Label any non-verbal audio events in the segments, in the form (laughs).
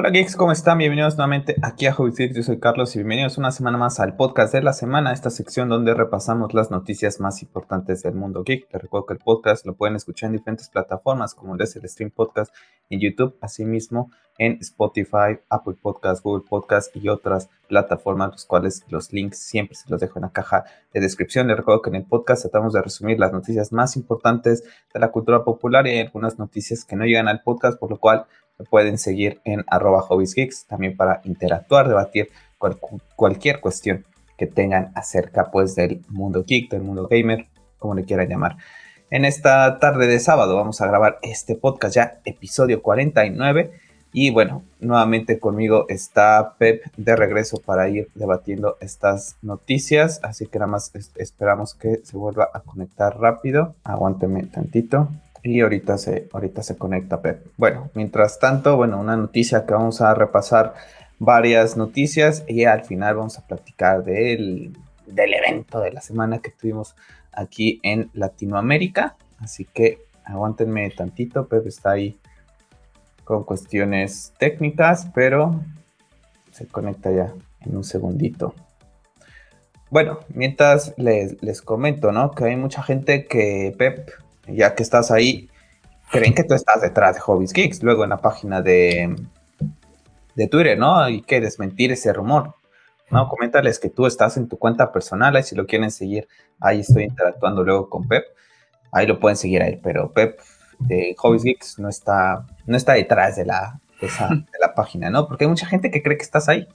Hola geeks, ¿cómo están? Bienvenidos nuevamente aquí a Hobby. Yo soy Carlos y bienvenidos una semana más al podcast de la semana, esta sección donde repasamos las noticias más importantes del mundo geek. Les recuerdo que el podcast lo pueden escuchar en diferentes plataformas como es el Stream Podcast en YouTube, asimismo en Spotify, Apple Podcast, Google Podcast y otras plataformas, los cuales los links siempre se los dejo en la caja de descripción. Les recuerdo que en el podcast tratamos de resumir las noticias más importantes de la cultura popular y hay algunas noticias que no llegan al podcast, por lo cual pueden seguir en arroba hobbiesgeeks también para interactuar, debatir cualquier cuestión que tengan acerca pues del mundo geek, del mundo gamer, como le quieran llamar. En esta tarde de sábado vamos a grabar este podcast ya, episodio 49. Y bueno, nuevamente conmigo está Pep de regreso para ir debatiendo estas noticias. Así que nada más esperamos que se vuelva a conectar rápido. Aguánteme tantito. Y ahorita se, ahorita se conecta Pep. Bueno, mientras tanto, bueno, una noticia que vamos a repasar varias noticias y al final vamos a platicar del, del evento de la semana que tuvimos aquí en Latinoamérica. Así que aguántenme tantito, Pep está ahí con cuestiones técnicas, pero se conecta ya en un segundito. Bueno, mientras les, les comento, ¿no? Que hay mucha gente que Pep ya que estás ahí, creen que tú estás detrás de Hobbies Geeks, luego en la página de, de Twitter, ¿no? Hay que desmentir ese rumor. No, coméntales que tú estás en tu cuenta personal, ahí si lo quieren seguir, ahí estoy interactuando luego con Pep, ahí lo pueden seguir a él, pero Pep de Hobbies Geeks no está, no está detrás de la, de la página, ¿no? Porque hay mucha gente que cree que estás ahí.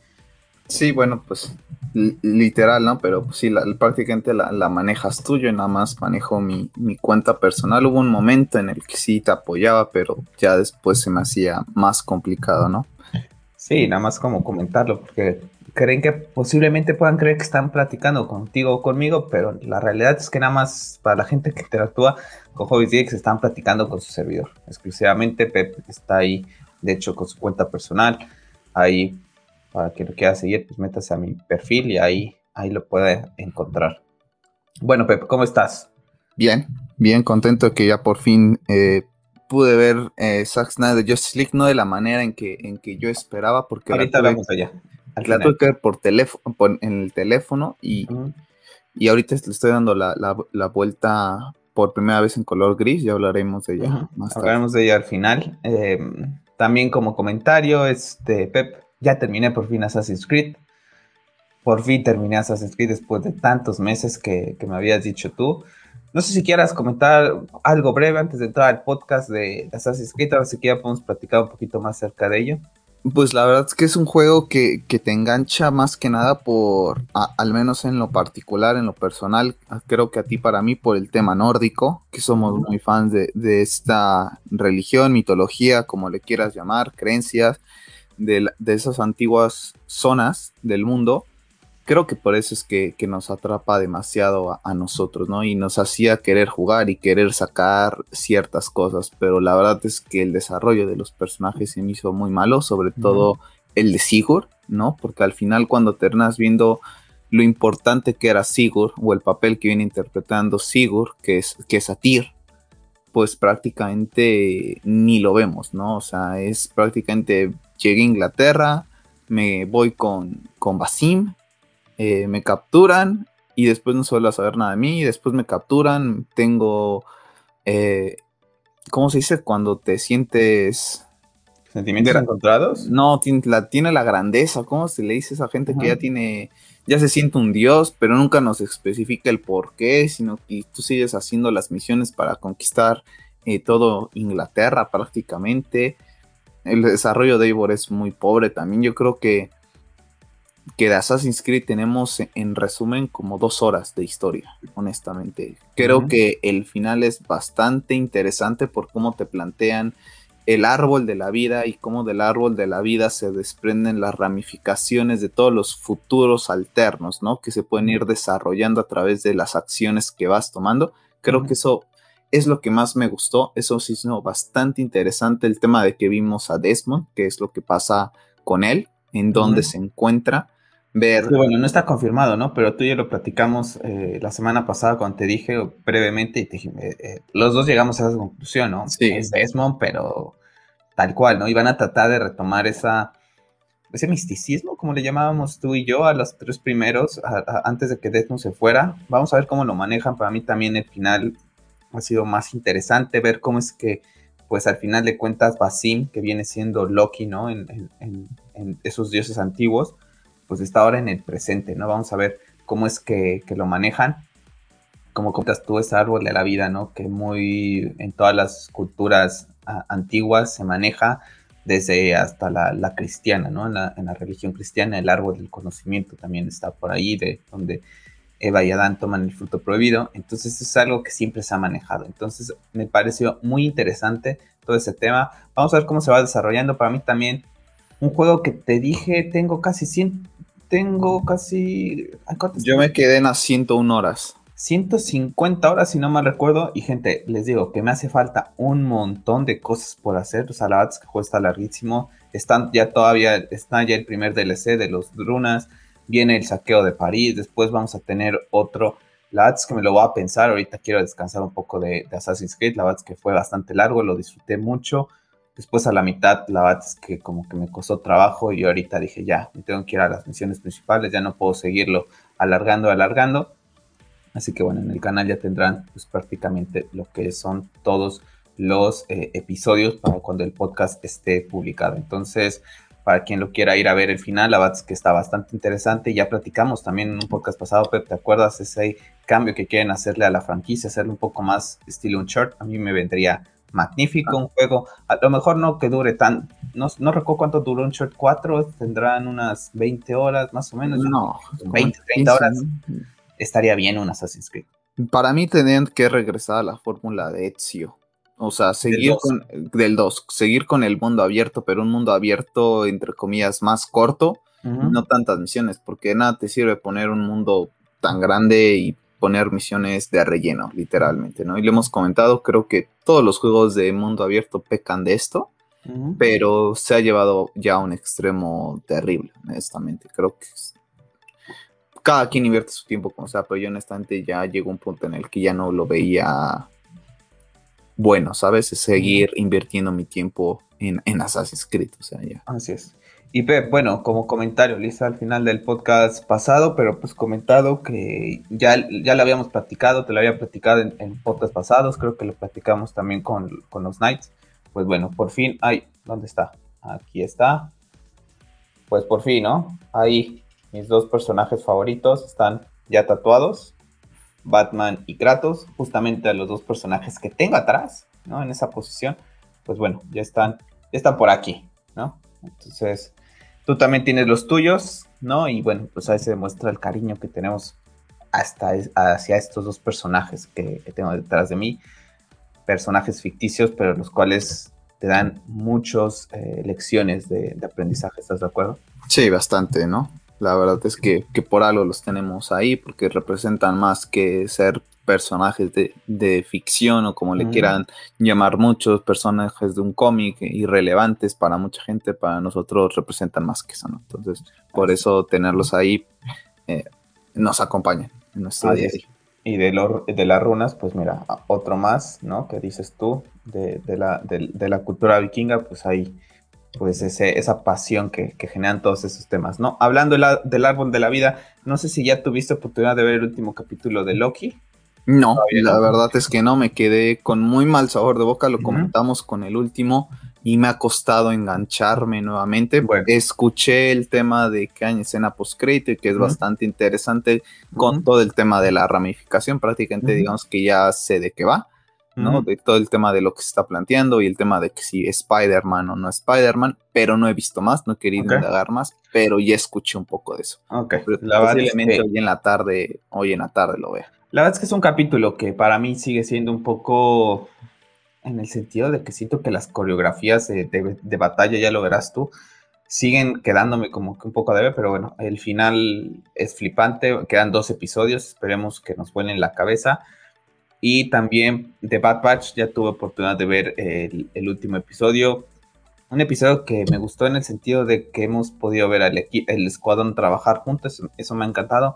Sí, bueno, pues literal, ¿no? Pero pues, sí, la, prácticamente la, manejas tú, yo nada más manejo mi, cuenta personal. Hubo un momento en el que sí te apoyaba, pero ya después se me hacía más complicado, ¿no? Sí, nada más como comentarlo, porque creen que posiblemente puedan creer que están platicando contigo o conmigo, pero la realidad es que nada más para la gente que interactúa con Hobbies DX están platicando con su servidor. Exclusivamente Pep está ahí, de hecho, con su cuenta personal. Ahí para que lo quiera seguir, pues métase a mi perfil y ahí, ahí lo puede encontrar. Bueno, Pep, ¿cómo estás? Bien, bien contento que ya por fin eh, pude ver eh, Zack Snyder Justice League, no de la manera en que, en que yo esperaba, porque ahorita vamos allá. La tuve que ver por teléfono, en el teléfono y, y ahorita le estoy dando la, vuelta por primera vez en color gris, ya hablaremos de ella más tarde. Hablaremos de ella al final. Eh, también como comentario, este, Pep, ya terminé por fin Assassin's Creed. Por fin terminé Assassin's Creed después de tantos meses que, me habías dicho tú. No sé si quieras comentar algo breve antes de entrar al podcast de Assassin's Creed, a ver si ya podemos platicar un poquito más acerca de ello. Pues la verdad es que es un juego que, te engancha más que nada por, al menos en lo particular, en lo personal, creo que a ti para mí por el tema nórdico, que somos muy fans de, de esta religión, mitología, como le quieras llamar, creencias, de, esas antiguas zonas del mundo, creo que por eso es que, nos atrapa demasiado a, nosotros, ¿no? Y nos hacía querer jugar y querer sacar ciertas cosas, pero la verdad es que el desarrollo de los personajes se me hizo muy malo, sobre todo el de Sigurd, ¿no? Porque al final cuando terminas viendo lo importante que era Sigurd o el papel que viene interpretando Sigurd, que es, que es Atir, pues prácticamente ni lo vemos, ¿no? O sea, es prácticamente llegué a Inglaterra, me voy con, con Basim, eh, me capturan y después no suelo saber nada de mí, después me capturan, tengo, eh, ¿cómo se dice? Cuando te sientes... ¿Sentimientos encontrados? No, tiene la, tiene la grandeza, ¿cómo se le dice a esa gente que ya tiene, ya se siente un dios, pero nunca nos especifica el por qué, sino que tú sigues haciendo las misiones para conquistar eh, todo Inglaterra prácticamente el desarrollo de Eivor es muy pobre también. Yo creo que, que de Assassin's Creed tenemos en resumen como dos horas de historia, honestamente. Creo que el final es bastante interesante por cómo te plantean el árbol de la vida y cómo del árbol de la vida se desprenden las ramificaciones de todos los futuros alternos, ¿no? Que se pueden ir desarrollando a través de las acciones que vas tomando. Creo que eso es lo que más me gustó. Eso sí, no, bastante interesante el tema de que vimos a Desmond, que es lo que pasa con él, en dónde se encuentra. Ver. bueno, no está confirmado, ¿no? Pero tú y yo lo platicamos eh, la semana pasada cuando te dije brevemente y te dije, eh, eh, los dos llegamos a esa conclusión, ¿no? Sí. Es Desmond, pero tal cual, ¿no? Y van a tratar de retomar esa, ese misticismo, como le llamábamos tú y yo a los tres primeros, antes de que Death se fuera. Vamos a ver cómo lo manejan. Para mí también el final ha sido más interesante, ver cómo es que, pues al final de cuentas, Basim, que viene siendo Loki, ¿no? En, esos dioses antiguos, pues está ahora en el presente, ¿no? Vamos a ver cómo es que, lo manejan como comentas tú, ese árbol de la vida, ¿no? Que muy en todas las culturas antiguas se maneja desde hasta la, cristiana, ¿no? En la, religión cristiana, el árbol del conocimiento también está por ahí, de donde Eva y Adán toman el fruto prohibido. Entonces, es algo que siempre se ha manejado. Entonces, me pareció muy interesante todo ese tema. Vamos a ver cómo se va desarrollando. Para mí también, un juego que te dije, tengo casi 100, tengo casi... Yo me quedé en las 101 horas. 150 horas, si no mal recuerdo. Y gente, les digo que me hace falta un montón de cosas por hacer. O sea, la verdad es que el juego está larguísimo. Están ya todavía, está ya el primer DLC de los Drunas. Viene el saqueo de París. Después vamos a tener otro. La que me lo voy a pensar. Ahorita quiero descansar un poco de, Assassin's Creed. La verdad que fue bastante largo, lo disfruté mucho. Después a la mitad, la verdad que como que me costó trabajo y ahorita dije ya, me tengo que ir a las misiones principales, ya no puedo seguirlo alargando, alargando. Así que bueno, en el canal ya tendrán pues prácticamente lo que son todos los eh, episodios cuando el podcast esté publicado. Entonces, para quien lo quiera ir a ver el final, la verdad es que está bastante interesante. Ya platicamos también en un podcast pasado, Pep, ¿te acuerdas ese cambio que quieren hacerle a la franquicia, hacerle un poco más estilo un short? A mí me vendría magnífico un juego. A lo mejor no que dure tan. No, no recuerdo cuánto duró un short 4, tendrán unas 20 horas más o menos. No, 20, 30 horas estaría bien un Assassin's Creed. Para mí tendrían que regresar a la fórmula de Ezio. O sea, seguir con del 2, seguir con el mundo abierto, pero un mundo abierto entre comillas más corto, no tantas misiones, porque nada te sirve poner un mundo tan grande y poner misiones de relleno, literalmente, ¿no? Y le hemos comentado, creo que todos los juegos de mundo abierto pecan de esto, pero se ha llevado ya a un extremo terrible, honestamente. Creo que cada quien invierte su tiempo como sea, pero yo honestamente ya llegó un punto en el que ya no lo veía bueno, ¿sabes? seguir invirtiendo mi tiempo en, en Assassin's Creed, o sea, ya. Así es. Y Pep, bueno, como comentario, Lisa, al final del podcast pasado, pero pues comentado que ya, ya lo habíamos platicado, te lo había platicado en, en podcast pasados, creo que lo platicamos también con, con los Knights. Pues bueno, por fin, ay, ¿dónde está? Aquí está. Pues por fin, ¿no? Ahí mis dos personajes favoritos están ya tatuados, Batman y Kratos, justamente a los dos personajes que tengo atrás, ¿no? En esa posición, pues bueno, ya están, ya están por aquí, ¿no? Entonces, tú también tienes los tuyos, ¿no? Y bueno, pues ahí se demuestra el cariño que tenemos hasta hacia estos dos personajes que, tengo detrás de mí, personajes ficticios, pero los cuales te dan muchas eh, lecciones de aprendizaje, ¿estás de acuerdo? Sí, bastante, ¿no? La verdad es que, por algo los tenemos ahí, porque representan más que ser personajes de, ficción o como le quieran llamar muchos, personajes de un cómic irrelevantes para mucha gente, para nosotros representan más que eso, ¿no? Entonces, por eso tenerlos ahí eh, nos acompañan en nuestro día Y de, de las runas, pues mira, otro más, ¿no? Que dices tú, de, la, de la cultura vikinga, pues ahí pues ese, esa pasión que, generan todos esos temas, ¿no? Hablando del árbol de la vida, no sé si ya tuviste oportunidad de ver el último capítulo de Loki. No, la verdad es que no, me quedé con muy mal sabor de boca, lo comentamos con el último y me ha costado engancharme nuevamente. Escuché el tema de que hay escena post-crédito y que es bastante interesante con todo el tema de la ramificación, prácticamente digamos que ya sé de qué va. ¿No? De todo el tema de lo que se está planteando y el tema de que si Spider-Man o no Spider-Man, pero no he visto más, no he querido indagar más, pero ya escuché un poco de eso. Ok. La posiblemente hoy en la tarde, hoy en la tarde lo vea. La verdad es que es un capítulo que para mí sigue siendo un poco en el sentido de que siento que las coreografías de, batalla, ya lo verás tú, siguen quedándome como que un poco debe, pero bueno, el final es flipante, quedan dos episodios, esperemos que nos vuelen la cabeza. Y también The Bad Batch, ya tuve oportunidad de ver el, último episodio. Un episodio que me gustó en el sentido de que hemos podido ver al el escuadrón trabajar juntos, eso, me ha encantado.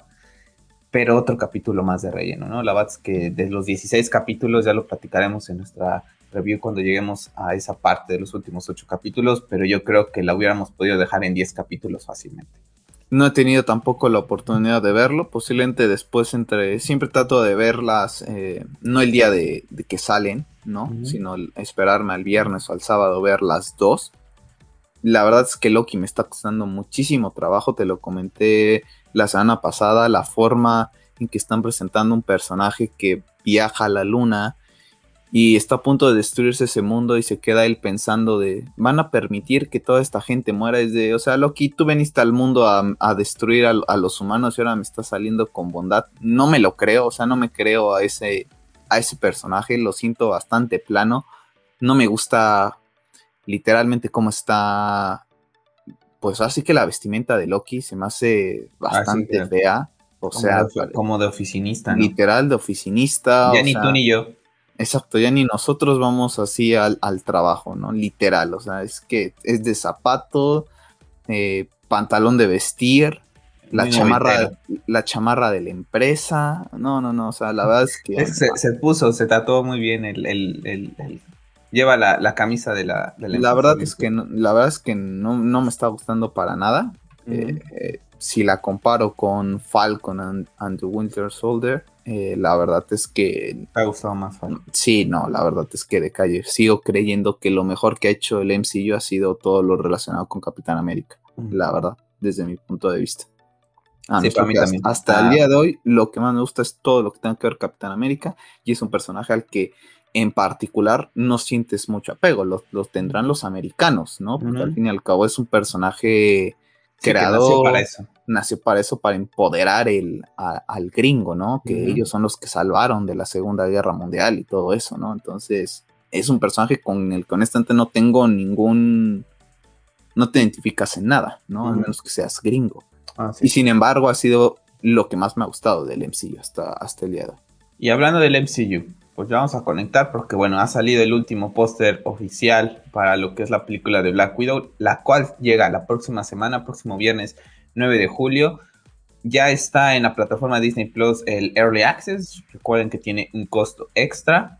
Pero otro capítulo más de relleno, ¿no? La verdad es que de los 16 capítulos ya lo platicaremos en nuestra review cuando lleguemos a esa parte de los últimos ocho capítulos, pero yo creo que la hubiéramos podido dejar en 10 capítulos fácilmente. No he tenido tampoco la oportunidad de verlo, posiblemente después entre, siempre trato de verlas, eh, no el día de, que salen, ¿no? Sino esperarme al viernes o al sábado ver las dos. La verdad es que Loki me está costando muchísimo trabajo, te lo comenté la semana pasada, la forma en que están presentando un personaje que viaja a la luna y está a punto de destruirse ese mundo y se queda él pensando de, van a permitir que toda esta gente muera. desde o sea, Loki, tú veniste al mundo a, destruir a, los humanos y ahora me estás saliendo con bondad. No me lo creo, o sea, no me creo a ese, a ese personaje, lo siento bastante plano. No me gusta literalmente cómo está, pues así que la vestimenta de Loki se me hace bastante fea. O sea, como de oficinista. Literal de oficinista. Ya ni tú ni yo. Exacto, ya ni nosotros vamos así al, trabajo, ¿no? Literal, o sea, es que es de zapato, eh, pantalón de vestir, la chamarra, la chamarra de la empresa. No, no, no, o sea, la verdad es que... se, puso, se tatuó muy bien el... lleva la, camisa de la... la, verdad es que no, la verdad es que no, me está gustando para nada. Eh, eh, si la comparo con Falcon and, the Winter Soldier, eh, la verdad es que... ¿Te ha gustado más Sí, no, la verdad es que de calle. Sigo creyendo que lo mejor que ha hecho el MCU ha sido todo lo relacionado con Capitán América. La verdad, desde mi punto de vista. Ah, sí, para mí también. Hasta el ah. día de hoy, lo que más me gusta es todo lo que tenga que ver Capitán América. Y es un personaje al que en particular no sientes mucho apego. Los, tendrán los americanos, ¿no? Porque al fin y al cabo es un personaje creador. nació para eso. Nació para eso, para empoderar el, al gringo, ¿no? Que ellos son los que salvaron de la Segunda Guerra Mundial y todo eso, ¿no? Entonces, es un personaje con el que honestamente no tengo ningún. No te identificas en nada, ¿no? Al menos que seas gringo. Ah, y sin embargo, ha sido lo que más me ha gustado del MCU hasta, hasta el día de hoy. Y hablando del MCU, pues ya vamos a conectar porque bueno, ha salido el último póster oficial para lo que es la película de Black Widow, la cual llega la próxima semana, próximo viernes 9 de julio. Ya está en la plataforma Disney Plus el Early Access. Recuerden que tiene un costo extra.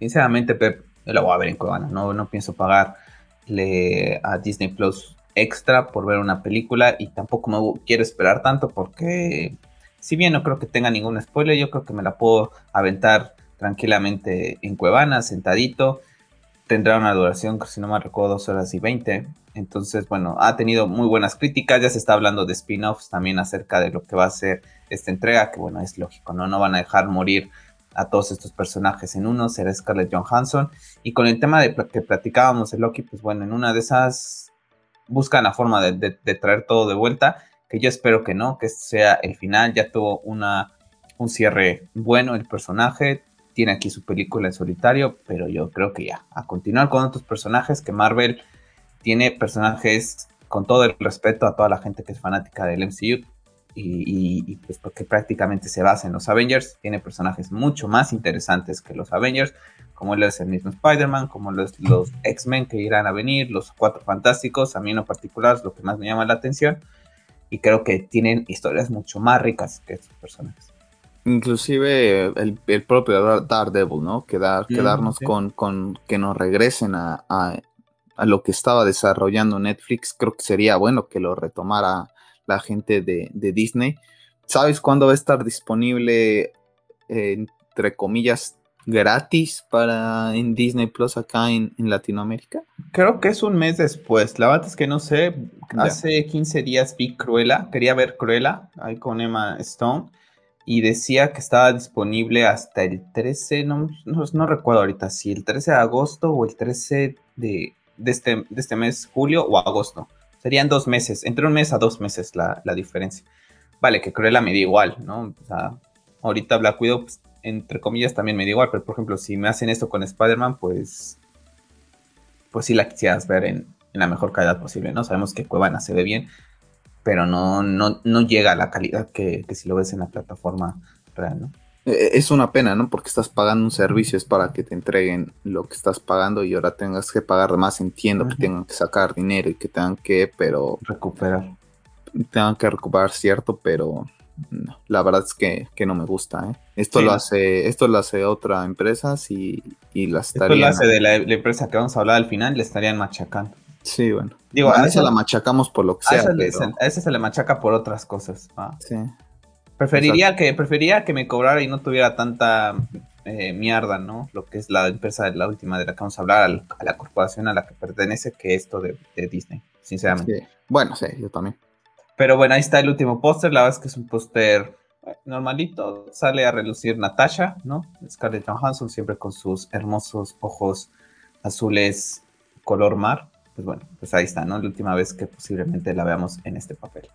Sinceramente, Pep, yo lo voy a ver en Cuevana. No, no pienso pagarle a Disney Plus extra por ver una película y tampoco me quiero esperar tanto porque si bien no creo que tenga ningún spoiler, yo creo que me la puedo aventar tranquilamente en Cuevana, sentadito. Tendrá una duración, si no me recuerdo, dos horas y veinte. Entonces, bueno, ha tenido muy buenas críticas. Ya se está hablando de spin-offs también acerca de lo que va a ser esta entrega, que bueno, es lógico, ¿no? No van a dejar morir a todos estos personajes en uno, será Scarlett Johansson. Y con el tema de que platicábamos de Loki, pues bueno, en una de esas buscan la forma de, de traer todo de vuelta, que yo espero que no, que sea el final. Ya tuvo una, un cierre bueno el personaje, tiene aquí su película en solitario, pero yo creo que ya, a continuar con otros personajes, que Marvel tiene personajes con todo el respeto a toda la gente que es fanática del MCU y, pues porque prácticamente se basa en los Avengers, tiene personajes mucho más interesantes que los Avengers, como lo es el mismo Spider-Man, como los, los X-Men que irán a venir, los Cuatro Fantásticos, a mí en lo particular es lo que más me llama la atención y creo que tienen historias mucho más ricas que estos personajes. Inclusive el, propio Daredevil, ¿no? Quedar, quedarnos con, con, que nos regresen a, a, lo que estaba desarrollando Netflix, creo que sería bueno que lo retomara la gente de, Disney. ¿Sabes cuándo va a estar disponible, entre comillas, gratis para en Disney Plus acá en, Latinoamérica? Creo que es un mes después. La verdad es que no sé. Hace 15 días vi Cruella. Quería ver Cruella ahí con Emma Stone y decía que estaba disponible hasta el 13, no, no, recuerdo ahorita si el 13 de agosto o el 13 de, este, este mes, julio o agosto. Serían dos meses, entre un mes a dos meses la, diferencia. Vale, que Cruella me da igual, ¿no? O sea, ahorita Black Widow, pues, entre comillas, también me da igual, pero por ejemplo, si me hacen esto con Spider-Man, pues, pues sí la quisieras ver en, en la mejor calidad posible, ¿no? Sabemos que Cuevana se ve bien, pero no, no, no llega a la calidad que, si lo ves en la plataforma real, ¿no? E, es una pena, ¿no? Porque estás pagando un servicio, es para que te entreguen lo que estás pagando y ahora tengas que pagar más. Entiendo que tengan que sacar dinero y que tengan que, pero. Recuperar. Tengan que recuperar, cierto, pero. la verdad es que, no me gusta. ¿eh? Esto lo hace, esto lo hace otra empresa y, y las estarían. Esto lo hace de la, empresa que vamos a hablar al final, le estarían machacando. Sí, bueno. Digo, a, esa la machacamos por lo que sea. A esa, se, le machaca por otras cosas. Sí. Preferiría que, preferiría que me cobrara y no tuviera tanta eh, mierda, ¿no? Lo que es la empresa de la última de la que vamos a hablar, a la corporación a la que pertenece, que esto de, Disney, sinceramente. Bueno, sí, yo también. Pero bueno, ahí está el último póster. La verdad es que es un póster eh, normalito. Sale a relucir Natasha, ¿no? Scarlett Johansson, siempre con sus hermosos ojos azules color mar. Pues bueno, pues ahí está, ¿no? La última vez que posiblemente la veamos en este papel.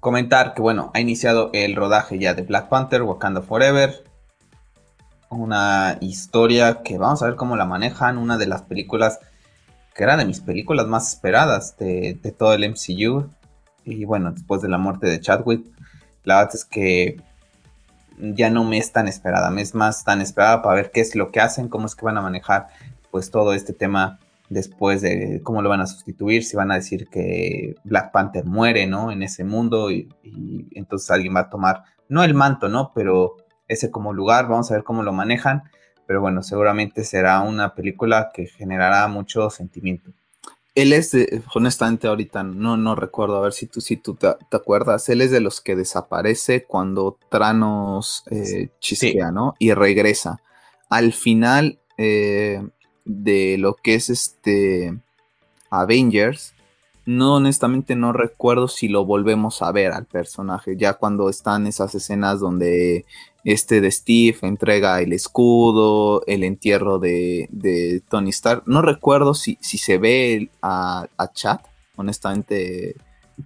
Comentar que, bueno, ha iniciado el rodaje ya de Black Panther, Wakanda Forever. Una historia que vamos a ver cómo la manejan. Una de las películas que era de mis películas más esperadas de, todo el MCU. Y bueno, después de la muerte de Chadwick, la verdad es que ya no me es tan esperada, me es más tan esperada para ver qué es lo que hacen, cómo es que van a manejar pues todo este tema después de cómo lo van a sustituir, si van a decir que Black Panther muere, ¿no? En ese mundo y, y entonces alguien va a tomar, no el manto, ¿no? Pero ese como lugar, vamos a ver cómo lo manejan pero bueno, seguramente será una película que generará mucho sentimiento. Él es, de, honestamente, ahorita no, no recuerdo, a ver si tú, si tú te, acuerdas, él es de los que desaparece cuando Tranos eh, chisquea, ¿no? Y regresa. Al final eh, de lo que es este Avengers, no, honestamente no recuerdo si lo volvemos a ver al personaje, ya cuando están esas escenas donde este de Steve entrega el escudo, el entierro de, Tony Stark. No recuerdo si, si se ve a, a Chat, honestamente.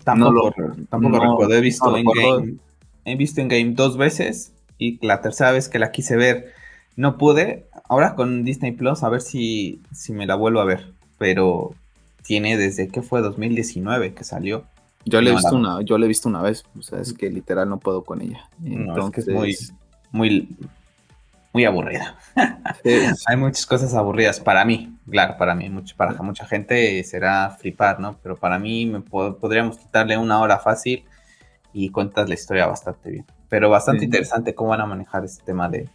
Tampoco, tampoco recuerdo. He visto, en game, he visto en Game dos veces y la tercera vez que la quise ver no pude. Ahora con Disney Plus a ver si, si me la vuelvo a ver. Pero tiene desde que fue 2019 que salió. Yo le he visto una, yo le he visto una vez, o sea, es que literal no puedo con ella. Entonces, es muy, muy, muy aburrida. (laughs) Hay muchas cosas aburridas para mí, claro, para mí, mucho, para mucha gente será flipar, ¿no? Pero para mí me podríamos quitarle una hora fácil y cuentas la historia bastante bien. Pero bastante interesante cómo van a manejar este tema de,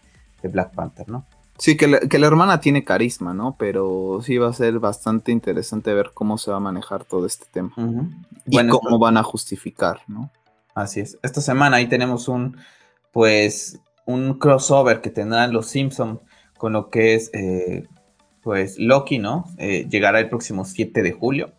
Black Panther, ¿no? Sí, que la, que la, hermana tiene carisma, ¿no? Pero sí va a ser bastante interesante ver cómo se va a manejar todo este tema. Y cómo van a justificar, ¿no? Así es. Esta semana ahí tenemos un, pues, un crossover que tendrán los Simpsons con lo que es eh, pues Loki, ¿no? Eh, llegará el próximo 7 de julio.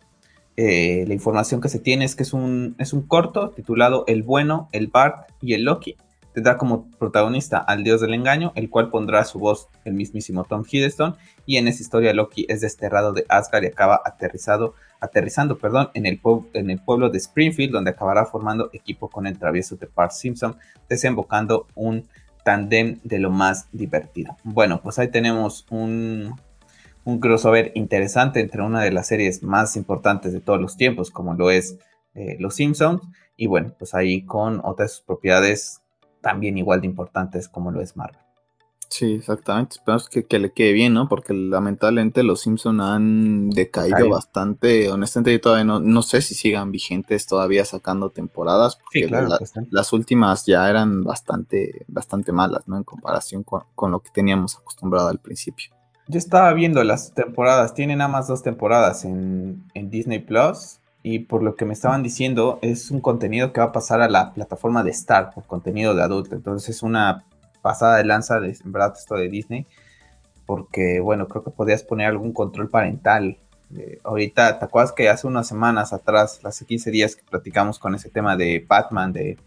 Eh, la información que se tiene es que es un, es un corto titulado El bueno, el Bart y el Loki. Tendrá como protagonista al dios del engaño, el cual pondrá su voz el mismísimo Tom Hiddleston. Y en esa historia Loki es desterrado de Asgard y acaba aterrizado, aterrizando perdón, en, el pueblo de Springfield, donde acabará formando equipo con el travieso de Bart Simpson, desembocando un tandem de lo más divertido. Bueno, pues ahí tenemos un, un crossover interesante entre una de las series más importantes de todos los tiempos, como lo es eh, Los Simpsons, y bueno, pues ahí con otras propiedades también igual de importantes como lo es Marvel. Sí, exactamente. Esperamos que, le quede bien, ¿no? Porque lamentablemente los Simpsons han decaído bastante. Honestamente, yo todavía no, no sé si sigan vigentes todavía sacando temporadas. Porque las últimas ya eran bastante, bastante malas, ¿no? En comparación con, lo que teníamos acostumbrado al principio. Yo estaba viendo las temporadas. Tienen nada más dos temporadas en, en Disney Plus. Y por lo que me estaban diciendo, es un contenido que va a pasar a la plataforma de Star, por contenido de adulto. Entonces es una pasada de lanza, de, en verdad, esto de Disney, porque, bueno, creo que podías poner algún control parental. Eh, ahorita, ¿te acuerdas que hace unas semanas atrás, hace 15 días que platicamos con ese tema de Batman, de,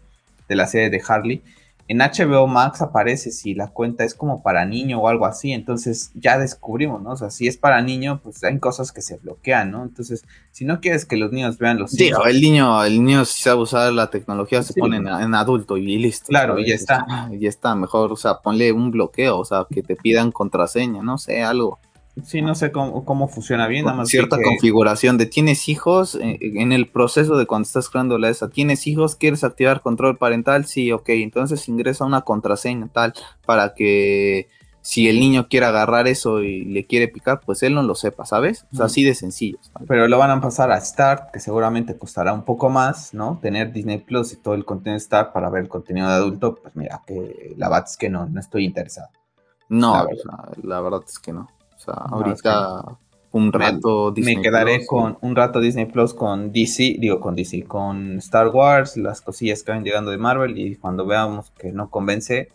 de la serie de Harley? En HBO Max aparece si la cuenta es como para niño o algo así, entonces ya descubrimos, ¿no? O sea, si es para niño, pues hay cosas que se bloquean, ¿no? Entonces, si no quieres que los niños vean los... Sí, el niño, el niño si sabe usar la tecnología se pone en, adulto y listo. Claro, y ya está. (laughs) Y ya está, mejor, o sea, ponle un bloqueo, o sea, que te pidan contraseña, no sé, algo. Sí, no sé cómo, funciona bien. Nada más cierta configuración de tienes hijos, eh, en el proceso de cuando estás creando la ESA, tienes hijos, quieres activar control parental, sí, ok, entonces ingresa una contraseña tal para que si el niño quiere agarrar eso y le quiere picar, pues él no lo sepa, ¿sabes? O sea, así de sencillo. Pero lo van a pasar a Start, que seguramente costará un poco más, ¿no? Tener Disney Plus y todo el contenido de Start para ver el contenido de adulto, pues mira, que la verdad es que no, no estoy interesado. No, la verdad, es que no. O sea, ahorita un rato Disney Me quedaré con un rato Disney Plus con DC, digo con DC, con Star Wars, las cosillas que van llegando de Marvel y cuando veamos que no convence,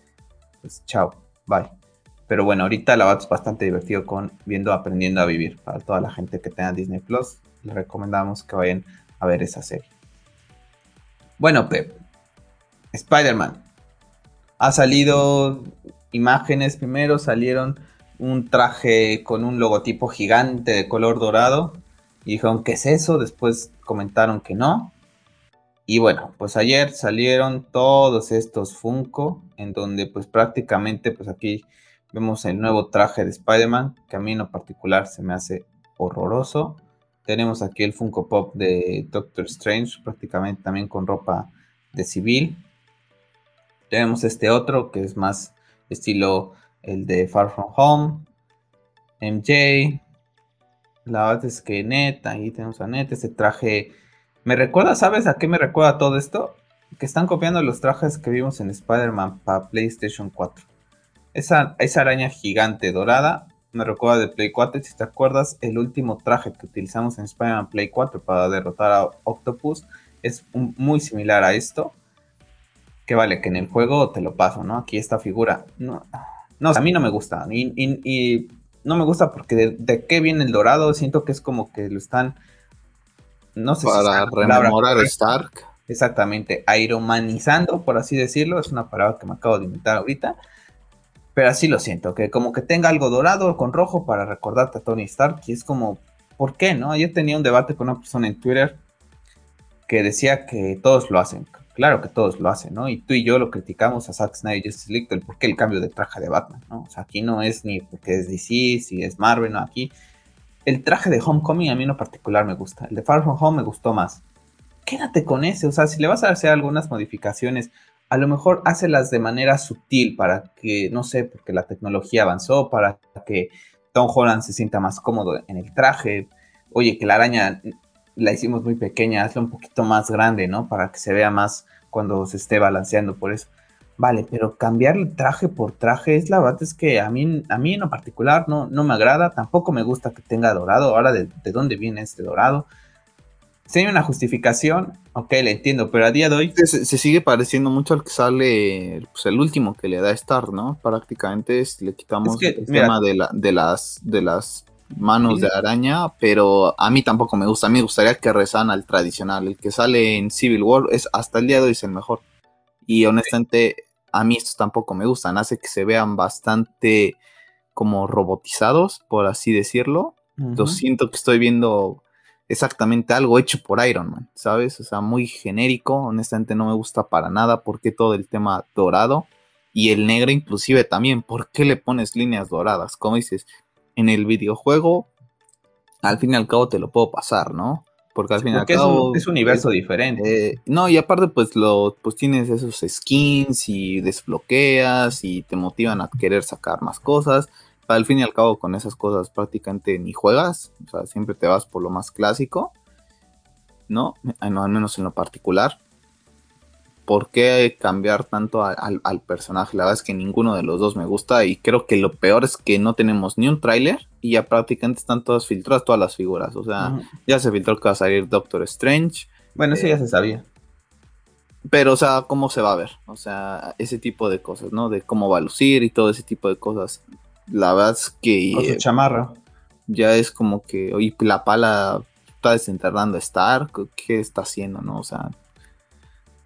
pues chao, bye. Pero bueno, ahorita la es bastante divertido con viendo Aprendiendo a Vivir. Para toda la gente que tenga Disney Plus, les recomendamos que vayan a ver esa serie. Bueno, Pep, Spider-Man. Ha salido imágenes primero, salieron un traje con un logotipo gigante de color dorado. Y dijeron, ¿qué es eso? Después comentaron que no. Y bueno, pues ayer salieron todos estos Funko, en donde pues prácticamente pues aquí Vemos el nuevo traje de Spider-Man, que a mí en lo particular se me hace horroroso. Tenemos aquí el Funko Pop de Doctor Strange, prácticamente también con ropa de civil. Tenemos este otro que es más estilo el de Far From Home. MJ. La verdad es que Net, ahí tenemos a Net, este traje. Me recuerda, ¿sabes a qué me recuerda todo esto? Que están copiando los trajes que vimos en Spider-Man para PlayStation 4. Esa, araña gigante dorada me recuerda de Play 4. Si te acuerdas, el último traje que utilizamos en Spider-Man Play 4 para derrotar a Octopus es muy similar a esto. Que vale, que en el juego te lo paso, ¿no? Aquí esta figura. No, no a mí no me gusta. Y, no me gusta porque de, qué viene el dorado. Siento que es como que lo están. No sé para si rememorar a Stark. Exactamente, aeromanizando, por así decirlo. Es una palabra que me acabo de inventar ahorita. Pero así lo siento, que como que tenga algo dorado con rojo para recordarte a Tony Stark. Y es como, ¿por qué? no? Yo tenía un debate con una persona en Twitter que decía que todos lo hacen. Claro que todos lo hacen, ¿no? Y tú y yo lo criticamos a Zack Snyder y Justice League el por qué el cambio de traje de Batman, ¿no? O sea, aquí no es ni porque es DC, si es Marvel, no, aquí. El traje de Homecoming a mí en particular me gusta. El de Far From Home me gustó más. Quédate con ese, o sea, si le vas a hacer algunas modificaciones a lo mejor las de manera sutil para que, no sé, porque la tecnología avanzó, para que Tom Holland se sienta más cómodo en el traje. Oye, que la araña la hicimos muy pequeña, hazla un poquito más grande, ¿no? Para que se vea más cuando se esté balanceando por eso. Vale, pero cambiar el traje por traje es la verdad es que a mí, a mí en lo particular no, no me agrada, tampoco me gusta que tenga dorado. Ahora, ¿de, de dónde viene este dorado? Si hay una justificación, ok, le entiendo, pero a día de hoy... Se, sigue pareciendo mucho al que sale, pues el último que le da Star, ¿no? Prácticamente le quitamos el tema de, la, de, las, de las manos de araña, pero a mí tampoco me gusta. A mí me gustaría que rezan al tradicional. El que sale en Civil War es hasta el día de hoy es el mejor. Y honestamente, a mí estos tampoco me gustan. Hace que se vean bastante como robotizados, por así decirlo. Lo siento que estoy viendo exactamente algo hecho por Iron Man, ¿sabes? O sea, muy genérico, honestamente no me gusta para nada porque todo el tema dorado y el negro inclusive también, ¿por qué le pones líneas doradas? Como dices, en el videojuego, al fin y al cabo te lo puedo pasar, ¿no? Porque al fin y al cabo... Es un, universo diferente. Eh, no, y aparte pues, lo, pues tienes esos skins y desbloqueas y te motivan a querer sacar más cosas al fin y al cabo con esas cosas prácticamente ni juegas, o sea, siempre te vas por lo más clásico, ¿no? Al menos en lo particular. ¿Por qué cambiar tanto al, personaje? La verdad es que ninguno de los dos me gusta y creo que lo peor es que no tenemos ni un tráiler y ya prácticamente están todas filtradas todas las figuras. O sea, ya se filtró que va a salir Doctor Strange. Bueno, eso ya se sabía. Pero, o sea, ¿cómo se va a ver? O sea, ese tipo de cosas, ¿no? De cómo va a lucir y todo ese tipo de cosas la verdad es que... O chamarra. Ya es como que, oye, la pala está desenterrando a Stark, ¿qué está haciendo, no? O sea,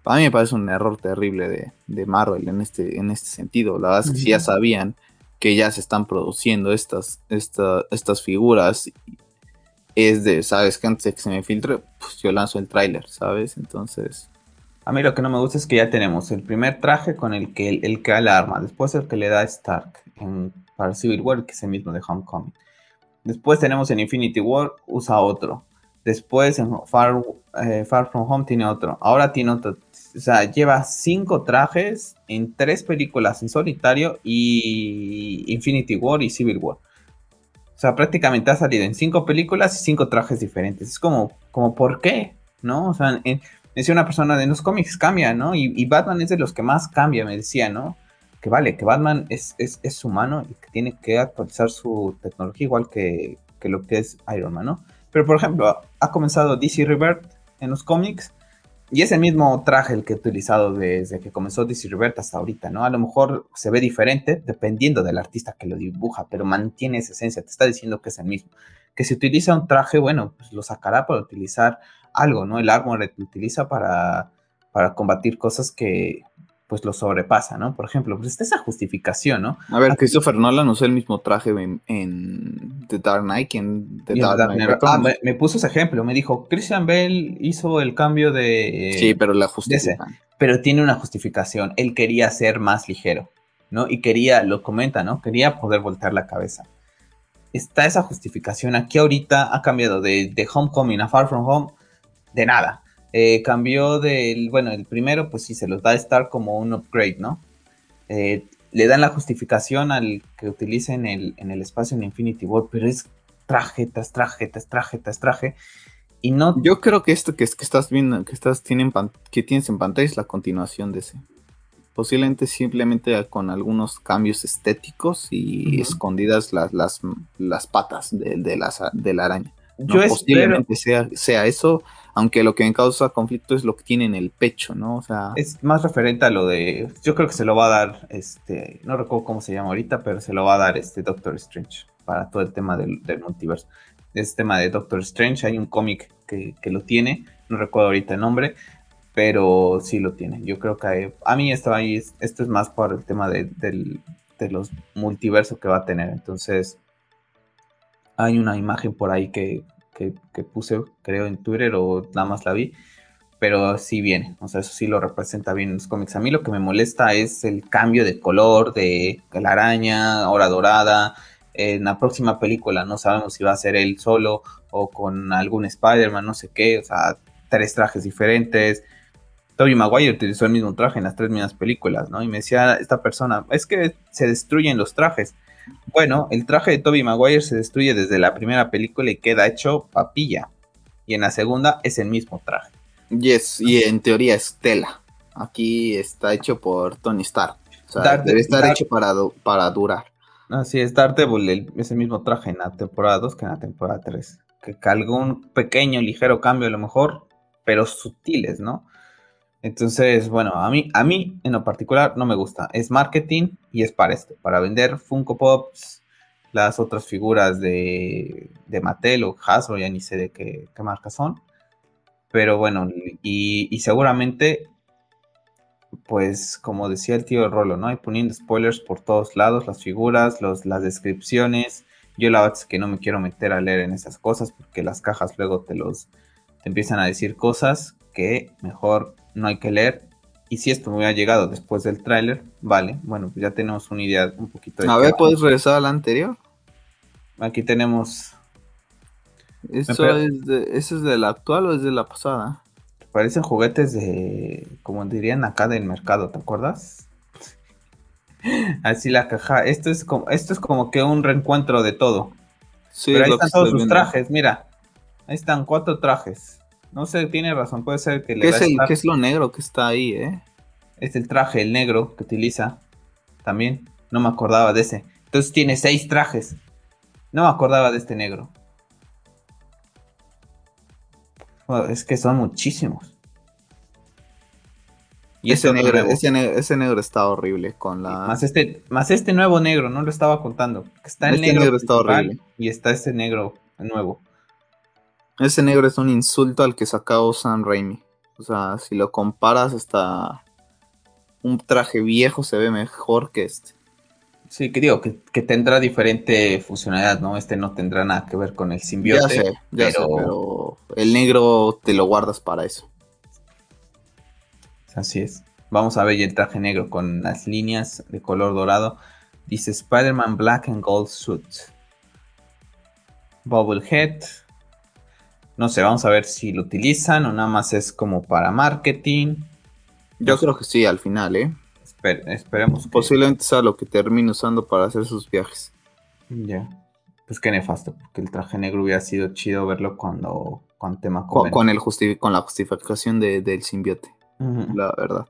para mí me parece un error terrible de, Marvel en este, en este sentido. La verdad es que si ya sabían que ya se están produciendo estas, estas figuras, es de, ¿sabes? Que antes de que se me filtre, pues yo lanzo el tráiler, ¿sabes? Entonces... A mí lo que no me gusta es que ya tenemos el primer traje con el que, el, que alarma, después el que le da Stark en para Civil War, que es el mismo de Homecoming. Después tenemos en Infinity War, usa otro. Después en Far, eh, Far From Home tiene otro. Ahora tiene otro. O sea, lleva cinco trajes en tres películas en solitario y Infinity War y Civil War. O sea, prácticamente ha salido en cinco películas y cinco trajes diferentes. Es como, como ¿por qué? ¿No? O sea, decía una persona de los cómics cambia, ¿no? Y, Batman es de los que más cambia, me decía, ¿no? Que vale, que Batman es, es, humano y que tiene que actualizar su tecnología igual que, que lo que es Iron Man, ¿no? Pero por ejemplo, ha comenzado DC Rebirth en los cómics y es el mismo traje el que he utilizado desde que comenzó DC Rebirth hasta ahorita, ¿no? A lo mejor se ve diferente dependiendo del artista que lo dibuja, pero mantiene esa esencia, te está diciendo que es el mismo. Que si utiliza un traje, bueno, pues lo sacará para utilizar algo, ¿no? El armor lo utiliza para, para combatir cosas que, pues lo sobrepasa, ¿no? Por ejemplo, pues está esa justificación, ¿no? A ver, Christopher Nolan usó el mismo traje en, The Dark Knight, en The Dark, Knight. Ah, me, puso ese ejemplo, me dijo, Christian Bale hizo el cambio de... Sí, pero la justificación. Pero tiene una justificación, él quería ser más ligero, ¿no? Y quería, lo comenta, ¿no? Quería poder voltear la cabeza. Está esa justificación, aquí ahorita ha cambiado de, de Homecoming a Far From Home, de nada, eh, cambió del, bueno, el primero, pues sí, se los da a Star como un upgrade, ¿no? Eh, le dan la justificación al que utilice en el, en el espacio en Infinity War, pero es traje tras traje tras traje tras traje. Y no. Yo creo que esto que, que estás viendo, que estás tienen que tienes en pantalla es la continuación de ese. Posiblemente simplemente con algunos cambios estéticos y escondidas las, las, las patas de, de, de la araña. Yo Posiblemente sea, sea eso aunque lo que me causa conflicto es lo que tiene en el pecho, ¿no? O sea... Es más referente a lo de... Yo creo que se lo va a dar, este, no recuerdo cómo se llama ahorita, pero se lo va a dar este Doctor Strange para todo el tema del, multiverso. Este tema de Doctor Strange, hay un cómic que, lo tiene, no recuerdo ahorita el nombre, pero sí lo tiene. Yo creo que a mí esto ahí, esto es más por el tema de, de los multiversos que va a tener. Entonces, hay una imagen por ahí que, que, puse, creo, en Twitter o nada más la vi, pero sí viene, o sea, eso sí lo representa bien en los cómics. A mí lo que me molesta es el cambio de color de la araña, hora dorada. En la próxima película no sabemos si va a ser él solo o con algún Spider-Man, no sé qué, o sea, tres trajes diferentes. Tobey Maguire utilizó el mismo traje en las tres mismas películas, ¿no? Y me decía esta persona, es que se destruyen los trajes. Bueno, el traje de Toby Maguire se destruye desde la primera película y queda hecho papilla. Y en la segunda es el mismo traje. Yes, y en teoría es tela. Aquí está hecho por Tony Stark. O sea, debe estar hecho para, para durar. Así es, Daredevil es el mismo traje en la temporada 2 que en la temporada 3. Que algún pequeño, ligero cambio a lo mejor, pero sutiles, ¿no? Entonces, bueno, a mí, a mí en lo particular no me gusta. Es marketing y es para esto, para vender Funko Pops, las otras figuras de, de Mattel o Hasbro, ya ni sé de qué, qué marca son. Pero bueno, y, seguramente, pues como decía el tío Rolo, ¿no? Hay poniendo spoilers por todos lados, las figuras, los, las descripciones. Yo la verdad es que no me quiero meter a leer en esas cosas porque las cajas luego te los te empiezan a decir cosas que mejor no hay que leer. Y si esto me hubiera llegado después del tráiler, vale, bueno, pues ya tenemos una idea un poquito de... A ver, ¿puedes regresar al anterior? Aquí tenemos... ¿Eso es, de, ¿Eso es de la actual o es de la pasada? Parecen juguetes de, como dirían acá del mercado, ¿te acuerdas? (laughs) Así la caja. Esto es como, esto es como que un reencuentro de todo. Sí, Pero ahí están todos sus trajes, mira. Ahí están cuatro trajes. No sé, tiene razón, puede ser que le ¿Qué, es, el, ¿Qué es lo negro que está ahí, eh? Es el traje, el negro que utiliza. También. No me acordaba de ese. Entonces tiene seis trajes. No me acordaba de este negro. es que son muchísimos. Y ese negro, ese negro, está horrible con la. Más este, más este nuevo negro, no lo estaba contando. Está el este negro, está horrible. Y está este negro nuevo. Ese negro es un insulto al que sacó Sam Raimi. O sea, si lo comparas hasta un traje viejo se ve mejor que este. Sí, que digo, que, tendrá diferente funcionalidad, ¿no? Este no tendrá nada que ver con el simbionte. Ya sé, ya pero... sé, pero el negro te lo guardas para eso. Así es. Vamos a ver el traje negro con las líneas de color dorado. Dice Spider-Man Black and Gold Suit. Bobblehead, No sé, vamos a ver si lo utilizan o nada más es como para marketing. Yo creo que sí, al final, ¿eh? esperemos. Posiblemente sea lo que termine usando para hacer sus viajes. Ya. Pues qué nefasto, porque el traje negro hubiera sido chido verlo cuando con tema con, con el con la justificación del simbiote, la verdad.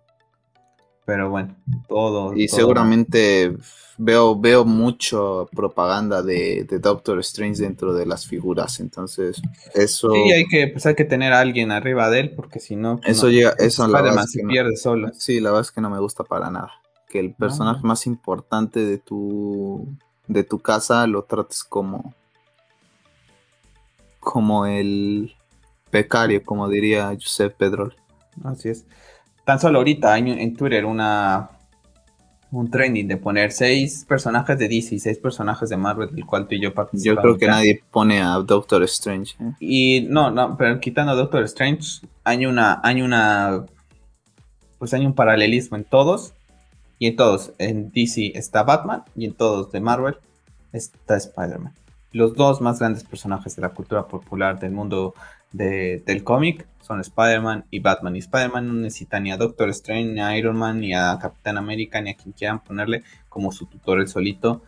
Pero bueno, todo. Y seguramente veo, veo mucho propaganda de, Doctor Strange dentro de las figuras. Entonces, eso. Sí, hay que, pues hay que tener a alguien arriba de él, porque si no. Pues eso llega, eso la se pierde solo. Sí, la verdad es que no me gusta para nada. Que el personaje más importante de tu de tu casa lo trates como como el becario, como diría Josep Pedrol. Así es. Tan solo ahorita hay en Twitter una un trending de poner seis personajes de DC, seis personajes de Marvel, del cual tú y yo participamos. Yo creo que nadie pone a Doctor Strange. ¿eh? Y no, no, pero quitando a Doctor Strange, hay una, hay una, pues hay un paralelismo en todos. Y en todos, en DC está Batman y en todos de Marvel está Spider-Man. Los dos más grandes personajes de la cultura popular del mundo del cómic son Spider-Man y Batman. Y Spider-Man no necesita ni a Doctor Strange, ni a Iron Man, ni a Capitán América, ni a quien quieran ponerle como su tutor el solito.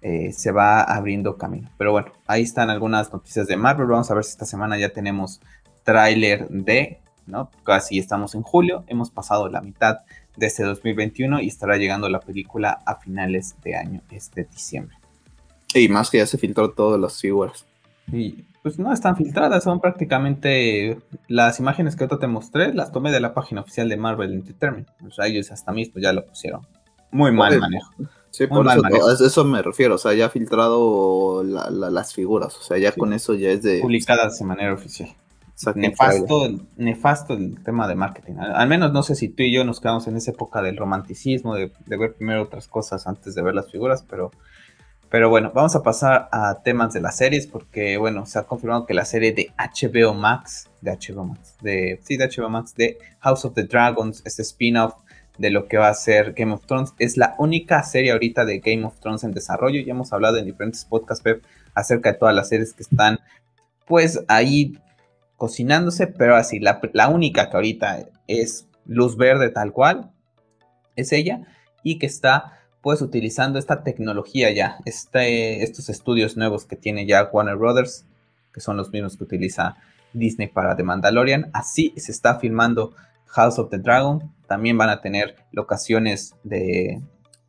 Eh, se va abriendo camino. Pero bueno, ahí están algunas noticias de Marvel. Vamos a ver si esta semana ya tenemos tráiler de, ¿no? Casi estamos en julio, hemos pasado la mitad de este 2021 y estará llegando la película a finales de año, este diciembre. Y más que ya se filtró todas las figuras. Y pues no están filtradas, son prácticamente las imágenes que yo te mostré, las tomé de la página oficial de Marvel Entertainment. O sea, ellos hasta mismo ya lo pusieron. Muy mal manejo. Sí, por eso, eso, me refiero, o sea, ya ha filtrado las figuras, o sea, ya con eso ya es de... Publicadas de manera oficial. Nefasto, nefasto el tema de marketing. Al, menos no sé si tú y yo nos quedamos en esa época del romanticismo, de, de ver primero otras cosas antes de ver las figuras, pero pero bueno, vamos a pasar a temas de las series porque, bueno, se ha confirmado que la serie de HBO Max, de HBO Max, de, sí, de HBO Max, de House of the Dragons, este spin-off de lo que va a ser Game of Thrones, es la única serie ahorita de Game of Thrones en desarrollo. Ya hemos hablado en diferentes podcasts web acerca de todas las series que están, pues, ahí cocinándose, pero así, la, la única que ahorita es luz verde tal cual, es ella, y que está pues utilizando esta tecnología ya, este, estos estudios nuevos que tiene ya Warner Brothers, que son los mismos que utiliza Disney para The Mandalorian. Así se está filmando House of the Dragon. También van a tener locaciones de,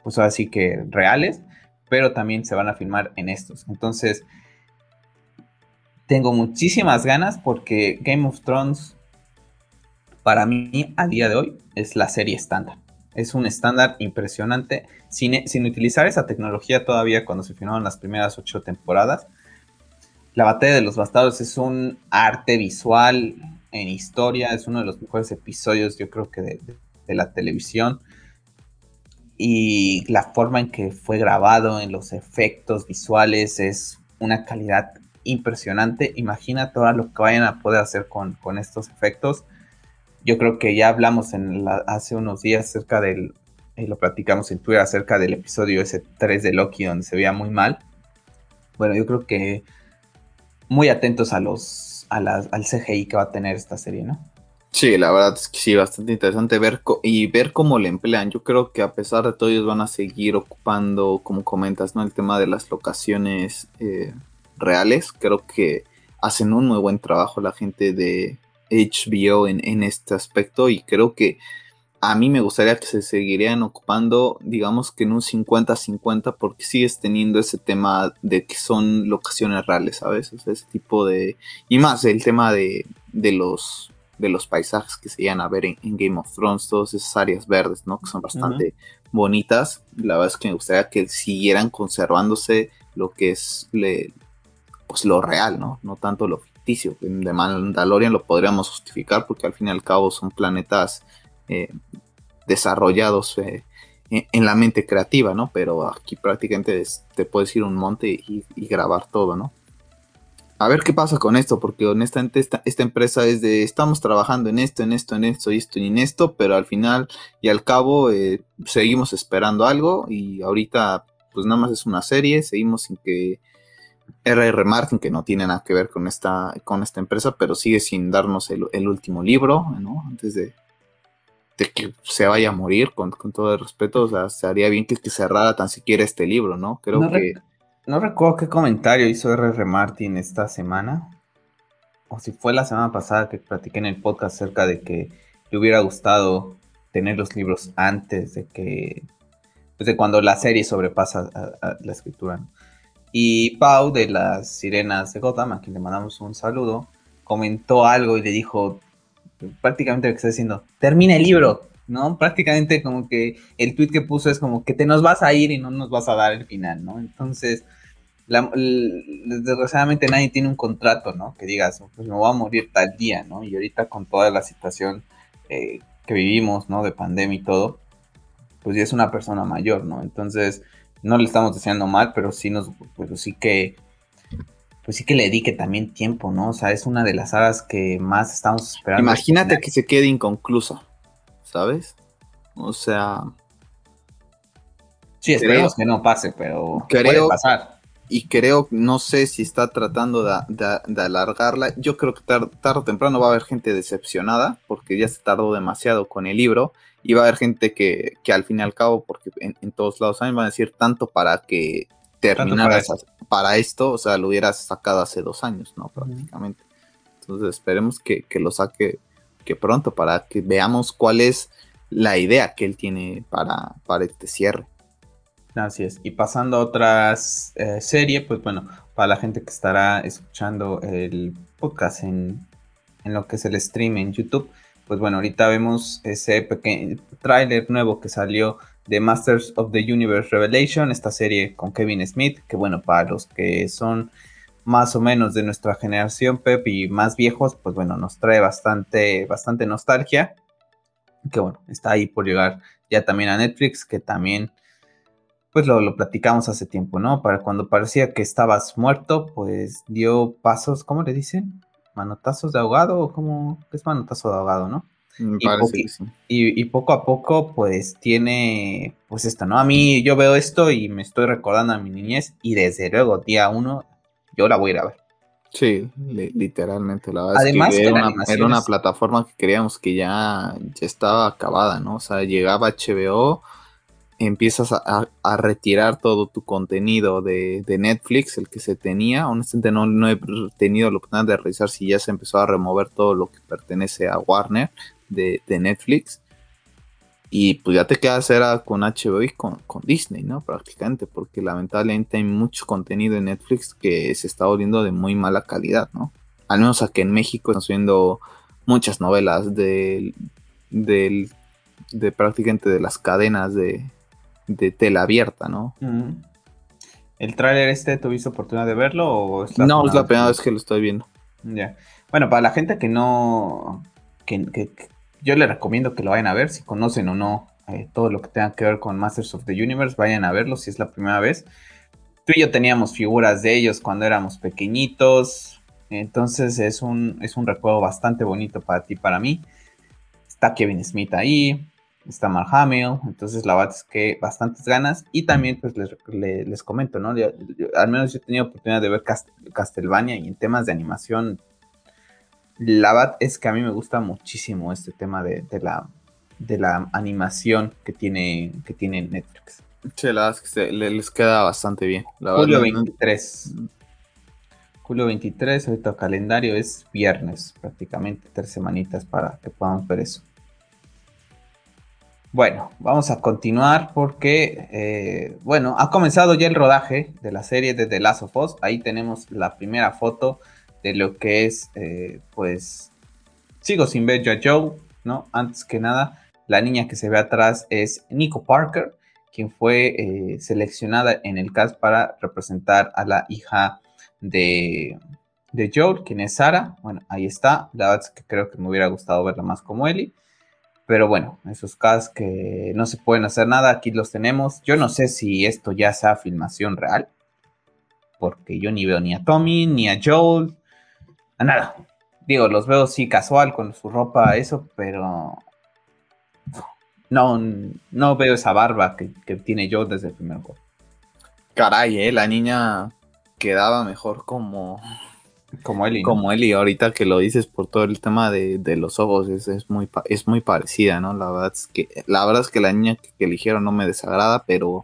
pues así que reales, pero también se van a filmar en estos. Entonces, tengo muchísimas ganas porque Game of Thrones, para mí, a día de hoy, es la serie estándar. Es un estándar impresionante, sin, sin, utilizar esa tecnología todavía cuando se filmaron las primeras ocho temporadas. La batalla de los bastardos es un arte visual en historia, es uno de los mejores episodios yo creo que de, la televisión. Y la forma en que fue grabado, en los efectos visuales, es una calidad impresionante. Imagina todo lo que vayan a poder hacer con, con estos efectos yo creo que ya hablamos en hace unos días acerca del, y lo platicamos en Twitter acerca del episodio ese 3 de Loki donde se veía muy mal. Bueno, yo creo que muy atentos a los a al CGI que va a tener esta serie, ¿no? Sí, la verdad es que sí, bastante interesante ver y ver cómo le emplean. Yo creo que a pesar de todo ellos van a seguir ocupando, como comentas, ¿no? El tema de las locaciones eh, reales. Creo que hacen un muy buen trabajo la gente de, HBO en, este aspecto y creo que a mí me gustaría que se seguirían ocupando, digamos que en un 50-50, porque sigues teniendo ese tema de que son locaciones reales, ¿sabes? ese tipo de... Y más el tema de, los, de los paisajes que se iban a ver en, Game of Thrones, todas esas áreas verdes, ¿no? Que son bastante bonitas. La verdad es que me gustaría que siguieran conservándose lo que es pues lo real, ¿no? No tanto lo de Mandalorian lo podríamos justificar porque al fin y al cabo son planetas eh, desarrollados eh, en, la mente creativa, ¿no? Pero aquí prácticamente te puedes ir un monte y, grabar todo, ¿no? A ver qué pasa con esto, porque honestamente esta, esta, empresa es de estamos trabajando en esto, en esto, en esto, y esto y en esto, pero al final y al cabo eh, seguimos esperando algo y ahorita pues nada más es una serie, seguimos sin que R.R. Martin, que no tiene nada que ver con esta, con esta empresa, pero sigue sin darnos el, último libro, ¿no? Antes de, de, que se vaya a morir, con, todo el respeto, o sea, se haría bien que, que cerrara tan siquiera este libro, ¿no? Creo que... no recuerdo qué comentario hizo R.R. Martin esta semana, o si fue la semana pasada que platiqué en el podcast acerca de que le hubiera gustado tener los libros antes de que, pues de cuando la serie sobrepasa a, la escritura. Y Pau de las Sirenas de Gotham, a quien le mandamos un saludo, comentó algo y le dijo prácticamente lo que está diciendo, termina el libro, ¿no? Prácticamente como que el tweet que puso es como que te nos vas a ir y no nos vas a dar el final, ¿no? Entonces, desgraciadamente nadie tiene un contrato, ¿no? Que digas, pues me voy a morir tal día, ¿no? Y ahorita con toda la situación eh, que vivimos, ¿no? De pandemia y todo, pues ya es una persona mayor, ¿no? Entonces, no le estamos deseando mal, pero sí nos, pues sí que, pues sí que le dedique también tiempo, ¿no? O sea, es una de las sagas que más estamos esperando. Imagínate que se quede inconclusa, ¿sabes? O sea... Sí, esperemos que no pase, pero puede pasar y creo, no sé si está tratando de, alargarla. Yo creo que tarde, o temprano va a haber gente decepcionada porque ya se tardó demasiado con el libro y va a haber gente que, al fin y al cabo, porque en, todos lados van a decir tanto para que terminara para, esto, o sea, lo hubieras sacado hace dos años, ¿no? Prácticamente. Entonces esperemos que, lo saque que pronto para que veamos cuál es la idea que él tiene para, para este cierre. Así es. Y pasando a otra eh, serie, pues bueno, para la gente que estará escuchando el podcast en, lo que es el stream en YouTube, pues bueno, ahorita vemos ese pequeño tráiler nuevo que salió de Masters of the Universe Revelation, esta serie con Kevin Smith, que bueno, para los que son más o menos de nuestra generación, Pep, y más viejos, pues bueno, nos trae bastante, bastante nostalgia. Que bueno, está ahí por llegar ya también a Netflix, que también pues lo, platicamos hace tiempo, ¿no? Para cuando parecía que estabas muerto, pues dio pasos, ¿cómo le dicen? ¿Manotazos de ahogado o cómo? es manotazo de ahogado, no? y, y, poco a poco, pues tiene, pues esto, ¿no? A mí yo veo esto y me estoy recordando a mi niñez y desde luego, día uno, yo la voy a ir a ver. Sí, literalmente, la verdad Además, es que era, una, era, una, plataforma que creíamos que ya, ya estaba acabada, ¿no? O sea, llegaba HBO empiezas a, retirar todo tu contenido de, Netflix, el que se tenía. Honestamente no, he tenido la oportunidad de revisar si ya se empezó a remover todo lo que pertenece a Warner de, Netflix. Y pues ya te quedas era con HBO y con, Disney, ¿no? Prácticamente, porque lamentablemente hay mucho contenido en Netflix que se está volviendo de muy mala calidad, ¿no? Al menos aquí en México estamos viendo muchas novelas de, del, de prácticamente de las cadenas de, de tela abierta, ¿no? ¿El tráiler este tuviste oportunidad de verlo o No, es la primera vez que lo estoy viendo. Ya. Bueno, para la gente que no... Que, yo le recomiendo que lo vayan a ver, si conocen o no eh, todo lo que tenga que ver con Masters of the Universe, vayan a verlo si es la primera vez. Tú y yo teníamos figuras de ellos cuando éramos pequeñitos, entonces es un, es un recuerdo bastante bonito para ti, para mí. Está Kevin Smith ahí, está Mark Hamill, entonces la verdad es que bastantes ganas y también pues les, comento, ¿no? al menos yo he tenido oportunidad de ver Castlevania y en temas de animación, la verdad es que a mí me gusta muchísimo este tema de, la, de la animación que tiene, que tiene Netflix. Sí, la verdad es que les queda bastante bien. Julio 23. Julio 23, ahorita calendario es viernes, prácticamente tres semanitas para que podamos ver eso. Bueno, vamos a continuar porque, eh, bueno, ha comenzado ya el rodaje de la serie de The Last of Us. Ahí tenemos la primera foto de lo que es, eh, pues, sigo sin ver a Joe, ¿no? Antes que nada, la niña que se ve atrás es Nico Parker, quien fue eh, seleccionada en el cast para representar a la hija de, de quien es Sara. Bueno, ahí está. La verdad es que creo que me hubiera gustado verla más como Ellie. Pero bueno, esos casos que no se pueden hacer nada, aquí los tenemos. Yo no sé si esto ya sea filmación real, porque yo ni veo ni a Tommy, ni a Joel, a nada. Digo, los veo sí casual con su ropa, eso, pero no, no veo esa barba que, tiene Joel desde el primer juego. Caray, eh, la niña quedaba mejor como, como Ellie. Como Ellie, ahorita que lo dices por todo el tema de, los ojos, es, muy, es muy parecida, ¿no? La verdad es que, la verdad es que la niña que, eligieron no me desagrada, pero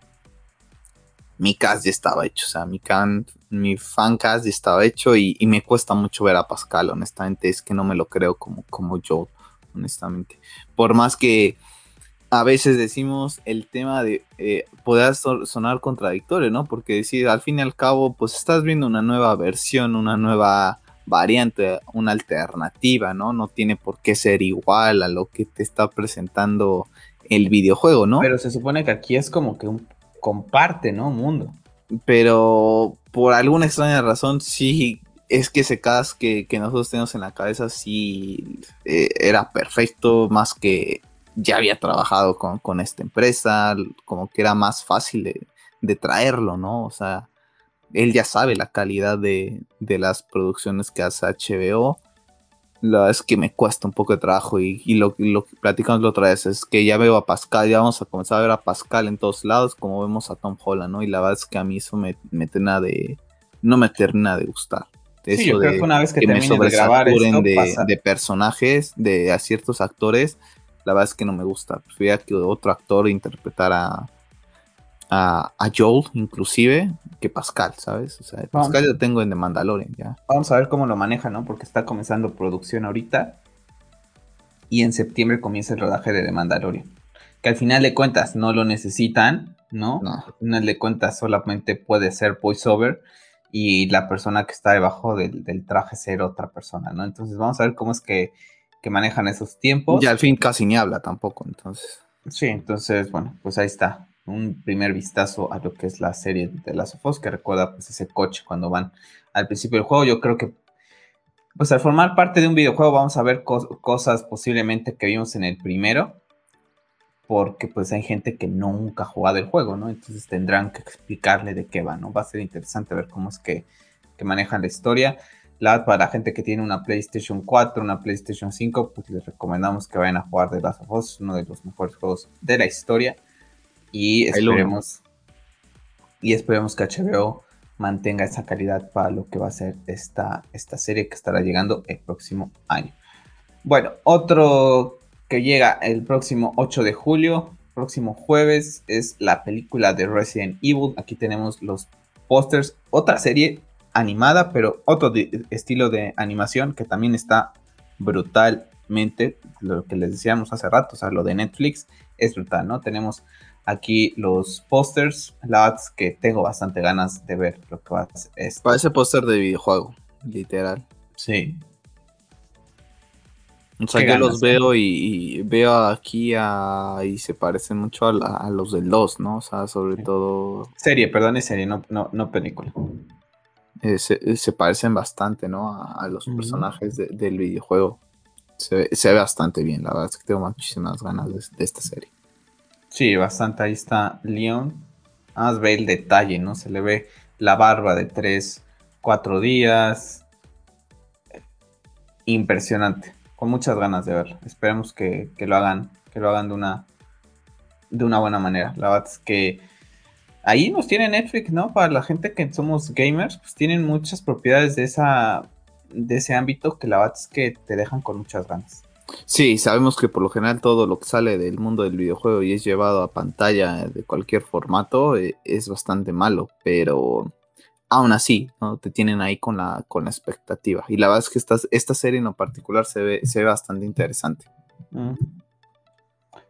mi cast ya estaba hecho, o sea, mi, can, mi fan cast ya estaba hecho y, me cuesta mucho ver a Pascal, honestamente, es que no me lo creo como, como yo, honestamente. Por más que a veces decimos el tema de eh, poder sonar contradictorio, ¿no? Porque decir, al fin y al cabo, pues estás viendo una nueva versión, una nueva variante, una alternativa, ¿no? No tiene por qué ser igual a lo que te está presentando el videojuego, ¿no? Pero se supone que aquí es como que un comparte, ¿no? Mundo. Pero por alguna extraña razón, sí, es que ese cast que, nosotros tenemos en la cabeza sí eh, era perfecto, más que ya había trabajado con, esta empresa, como que era más fácil de, traerlo, ¿no? O sea, él ya sabe la calidad de, las producciones que hace HBO. La verdad es que me cuesta un poco de trabajo y, lo, lo, que platicamos la otra vez es que ya veo a Pascal, ya vamos a comenzar a ver a Pascal en todos lados como vemos a Tom Holland, ¿no? Y la verdad es que a mí eso me, me termina de, no me termina de gustar. Eso sí, yo creo que una vez que, me de grabar de, personajes, de a ciertos actores, la verdad es que no me gusta. Prefería que otro actor interpretara a, a Joel, inclusive, que Pascal, ¿sabes? O sea, Pascal lo tengo en The Mandalorian ya. Vamos a ver cómo lo maneja, ¿no? Porque está comenzando producción ahorita. Y en septiembre comienza el rodaje de The Mandalorian. Que al final de cuentas no lo necesitan, ¿no? no. Al final de cuentas solamente puede ser voiceover y la persona que está debajo del, del, traje ser otra persona, ¿no? Entonces vamos a ver cómo es que que manejan esos tiempos. Y al fin casi ni habla tampoco, entonces. Sí, entonces, bueno, pues ahí está. Un primer vistazo a lo que es la serie de las of que recuerda pues ese coche cuando van al principio del juego. Yo creo que, pues al formar parte de un videojuego vamos a ver cosas posiblemente que vimos en el primero, porque pues hay gente que nunca ha jugado el juego, ¿no? Entonces tendrán que explicarle de qué va, ¿no? Va a ser interesante ver cómo es que, que manejan la historia para la gente que tiene una PlayStation 4, una PlayStation 5, pues les recomendamos que vayan a jugar The Last of Us, uno de los mejores juegos de la historia. Y esperemos, y esperemos que HBO mantenga esa calidad para lo que va a ser esta, esta serie que estará llegando el próximo año. Bueno, otro que llega el próximo 8 de julio, próximo jueves, es la película de Resident Evil. Aquí tenemos los pósters. Otra serie animada, pero otro estilo de animación que también está brutalmente, lo que les decíamos hace rato, o sea, lo de Netflix es brutal, ¿no? Tenemos aquí los pósters, la que tengo bastante ganas de ver lo que va a ser. Parece póster de videojuego, literal. Sí. O sea, yo los veo y, veo aquí y se parecen mucho a, los del 2, ¿no? O sea, sobre todo... Serie, perdón, es serie, no, no, no película. Eh, eh, se, parecen bastante, ¿no? A, los personajes del videojuego. Se, ve bastante bien, la verdad es que tengo muchísimas ganas de, esta serie. Sí, bastante. Ahí está Leon. Más ve el detalle, ¿no? Se le ve la barba de 3, 4 días. Impresionante. Con muchas ganas de verlo. Esperemos que, que, lo hagan. Que lo hagan de una. De una buena manera. La verdad es que ahí nos tiene Netflix, ¿no? Para la gente que somos gamers, pues tienen muchas propiedades de esa de ese ámbito que la verdad es que te dejan con muchas ganas. Sí, sabemos que por lo general todo lo que sale del mundo del videojuego y es llevado a pantalla de cualquier formato eh, es bastante malo, pero aún así, ¿no? Te tienen ahí con la, con la expectativa. Y la verdad es que esta, esta serie en lo particular se ve, se ve bastante interesante.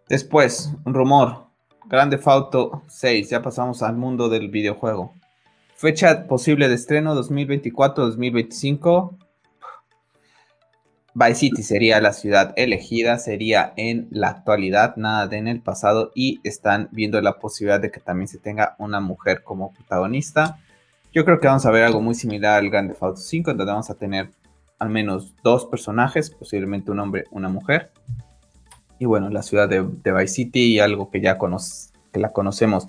Después, un rumor. Grande Auto 6, ya pasamos al mundo del videojuego. Fecha posible de estreno 2024-2025. Vice City sería la ciudad elegida, sería en la actualidad, nada de en el pasado y están viendo la posibilidad de que también se tenga una mujer como protagonista. Yo creo que vamos a ver algo muy similar al Grande Auto 5, donde vamos a tener al menos dos personajes, posiblemente un hombre, una mujer. Y bueno, la ciudad de, Vice City y algo que ya que la conocemos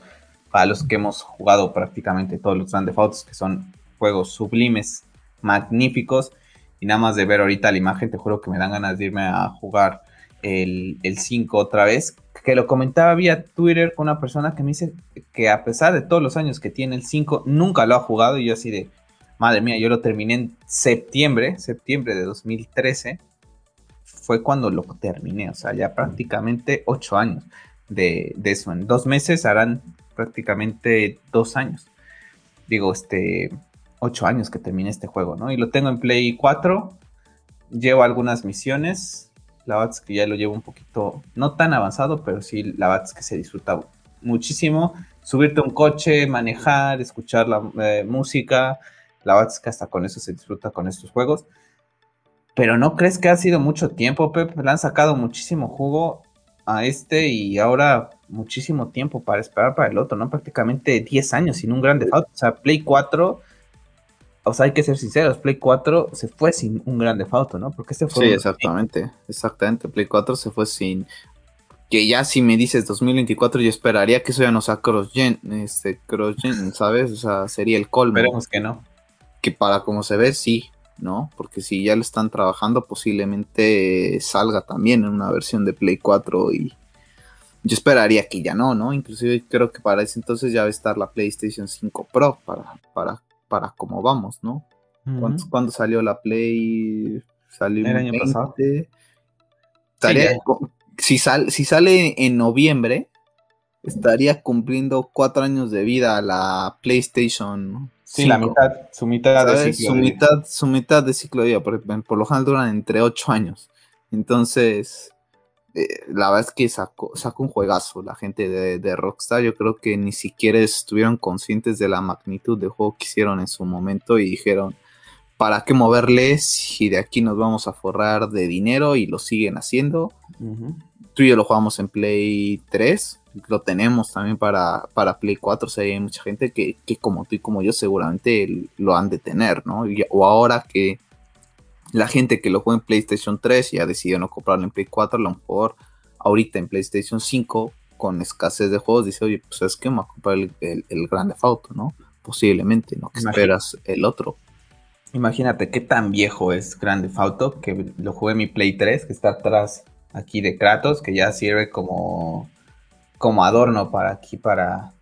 para los que hemos jugado prácticamente todos los Grand Theft que son juegos sublimes, magníficos. Y nada más de ver ahorita la imagen, te juro que me dan ganas de irme a jugar el, 5 otra vez. Que lo comentaba vía Twitter con una persona que me dice que a pesar de todos los años que tiene el 5, nunca lo ha jugado. Y yo así de, madre mía, yo lo terminé en septiembre, septiembre de 2013, fue cuando lo terminé, o sea, ya prácticamente ocho años de, de eso. En dos meses harán prácticamente dos años. Digo, este, ocho años que terminé este juego, ¿no? Y lo tengo en Play 4, llevo algunas misiones, la verdad es que ya lo llevo un poquito, no tan avanzado, pero sí, la verdad es que se disfruta muchísimo. Subirte a un coche, manejar, escuchar la eh, música, la verdad es que hasta con eso se disfruta con estos juegos. Pero no crees que ha sido mucho tiempo, Pep. Le han sacado muchísimo jugo a este y ahora muchísimo tiempo para esperar para el otro, ¿no? Prácticamente 10 años sin un grande O sea, Play 4, o sea, hay que ser sinceros, Play 4 se fue sin un grande auto, ¿no? Porque este fue. Sí, exactamente, exactamente. Play 4 se fue sin. Que ya si me dices 2024, yo esperaría que eso ya no sea cross-gen, este, cross-gen, ¿sabes? O sea, sería el colmo. Esperemos que no que para como se ve, sí, ¿no? Porque si ya lo están trabajando, posiblemente salga también en una versión de Play 4 y yo esperaría que ya no, ¿no? Inclusive creo que para ese entonces ya va a estar la PlayStation 5 Pro para, para, para cómo vamos, ¿no? ¿Cuándo, salió la Play? Salió el año pasado. si, si sale en noviembre, estaría cumpliendo cuatro años de vida la PlayStation Sí, la mitad, su mitad de ciclo. Su de mitad, su mitad de ciclo de vida, por, por lo general duran entre 8 años. Entonces, eh, la verdad es que sacó, sacó, un juegazo la gente de, de, Rockstar. Yo creo que ni siquiera estuvieron conscientes de la magnitud de juego que hicieron en su momento y dijeron, ¿para qué moverles si de aquí nos vamos a forrar de dinero? Y lo siguen haciendo. Tú y yo lo jugamos en Play 3 lo tenemos también para, para Play 4. O sea, hay mucha gente que, como tú y como yo seguramente lo han de tener, ¿no? o ahora que la gente que lo juega en PlayStation 3 y ha decidido no comprarlo en Play 4, a lo mejor ahorita en PlayStation 5 con escasez de juegos dice, oye, pues es que me voy a comprar el, el, Grande Auto, ¿no? Posiblemente, ¿no? Que esperas el otro. Imagínate qué tan viejo es Grande Auto que lo jugué en mi Play 3, que está atrás aquí de Kratos, que ya sirve como como adorno para aquí, para,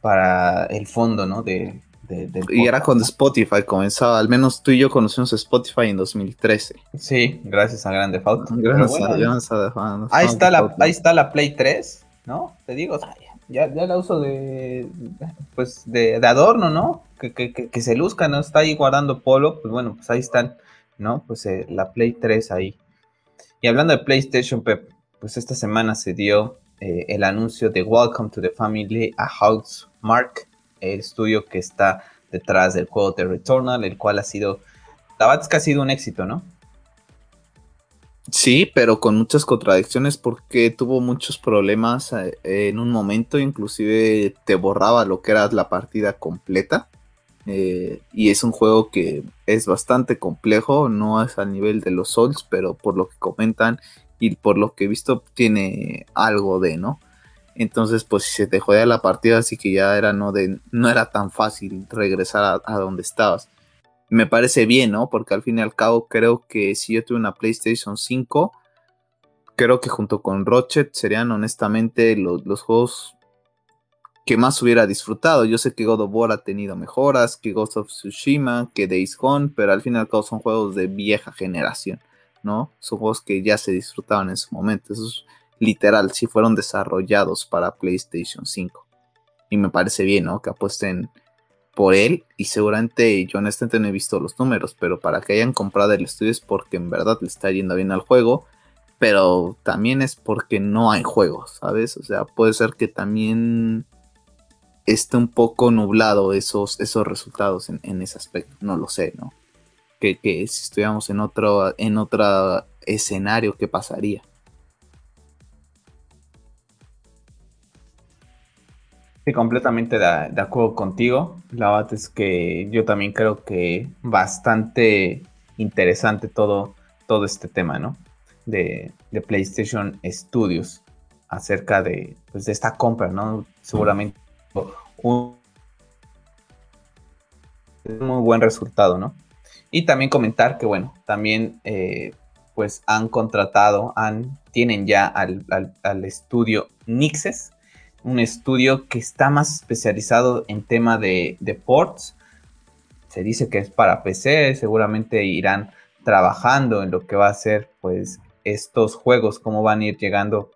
para el fondo, ¿no? De, y era cuando Spotify comenzaba, al menos tú y yo conocimos Spotify en 2013. Sí, gracias a Grande Auto. Gracias, a, ahí, está la, ahí está la Play 3, ¿no? Te digo, ya, ya la uso de, pues, de, adorno, ¿no? Que, que, que, se luzca, ¿no? Está ahí guardando polo, pues bueno, pues ahí están, ¿no? Pues eh, la Play 3 ahí. Y hablando de PlayStation, Pep, pues esta semana se dio eh, el anuncio de Welcome to the Family a Mark, el estudio que está detrás del juego de Returnal, el cual ha sido, la verdad que ha sido un éxito, ¿no? Sí, pero con muchas contradicciones porque tuvo muchos problemas eh, en un momento, inclusive te borraba lo que era la partida completa. Eh, y es un juego que es bastante complejo, no es al nivel de los Souls, pero por lo que comentan y por lo que he visto tiene algo de, ¿no? Entonces, pues se te jodía la partida, así que ya era no de no era tan fácil regresar a, donde estabas. Me parece bien, ¿no? Porque al fin y al cabo creo que si yo tuve una PlayStation 5, creo que junto con Rochet serían honestamente los, los juegos que más hubiera disfrutado. Yo sé que God of War ha tenido mejoras, que Ghost of Tsushima, que Days Gone, pero al fin y al cabo son juegos de vieja generación. ¿No? Son juegos que ya se disfrutaban en su momento. Eso es literal, si fueron desarrollados para PlayStation 5. Y me parece bien, ¿no? Que apuesten por él. Y seguramente yo honestamente no he visto los números, pero para que hayan comprado el estudio es porque en verdad le está yendo bien al juego. Pero también es porque no hay juegos, ¿sabes? O sea, puede ser que también esté un poco nublado esos, esos resultados en, en ese aspecto. No lo sé, ¿no? Que, si estuviéramos en otro, en otro escenario, ¿qué pasaría? Sí, completamente de, acuerdo contigo. La verdad es que yo también creo que bastante interesante todo, todo este tema, ¿no? De, PlayStation Studios acerca de, pues, de esta compra, ¿no? Seguramente un muy buen resultado, ¿no? Y también comentar que, bueno, también eh, pues han contratado, han, tienen ya al, estudio Nixes, un estudio que está más especializado en tema de, ports. se dice que es para PC, seguramente irán trabajando en lo que va a ser pues estos juegos, cómo van a ir llegando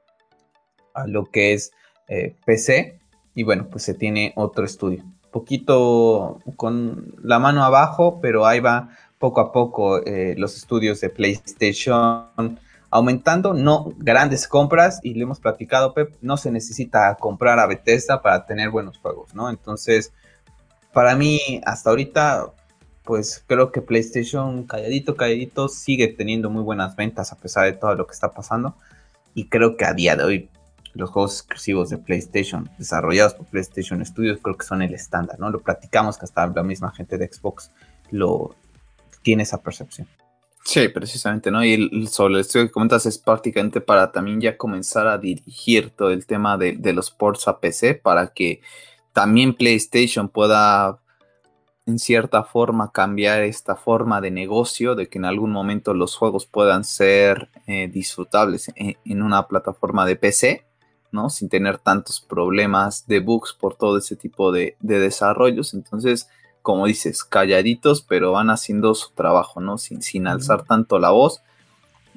a lo que es eh, PC. Y bueno, pues se tiene otro estudio. Poquito con la mano abajo, pero ahí va poco a poco eh, los estudios de PlayStation aumentando, no grandes compras, y le hemos platicado, Pep, no se necesita comprar a Bethesda para tener buenos juegos, ¿no? Entonces, para mí, hasta ahorita, pues creo que PlayStation calladito, calladito, sigue teniendo muy buenas ventas a pesar de todo lo que está pasando, y creo que a día de hoy los juegos exclusivos de PlayStation, desarrollados por PlayStation Studios, creo que son el estándar, ¿no? Lo platicamos que hasta la misma gente de Xbox lo tiene esa percepción. Sí, precisamente, ¿no? Y sobre esto que comentas es prácticamente para también ya comenzar a dirigir todo el tema de, los ports a PC para que también PlayStation pueda en cierta forma cambiar esta forma de negocio, de que en algún momento los juegos puedan ser eh, disfrutables en, una plataforma de PC, ¿no? Sin tener tantos problemas de bugs por todo ese tipo de, de desarrollos. Entonces, como dices, calladitos, pero van haciendo su trabajo, ¿no? Sin, sin alzar tanto la voz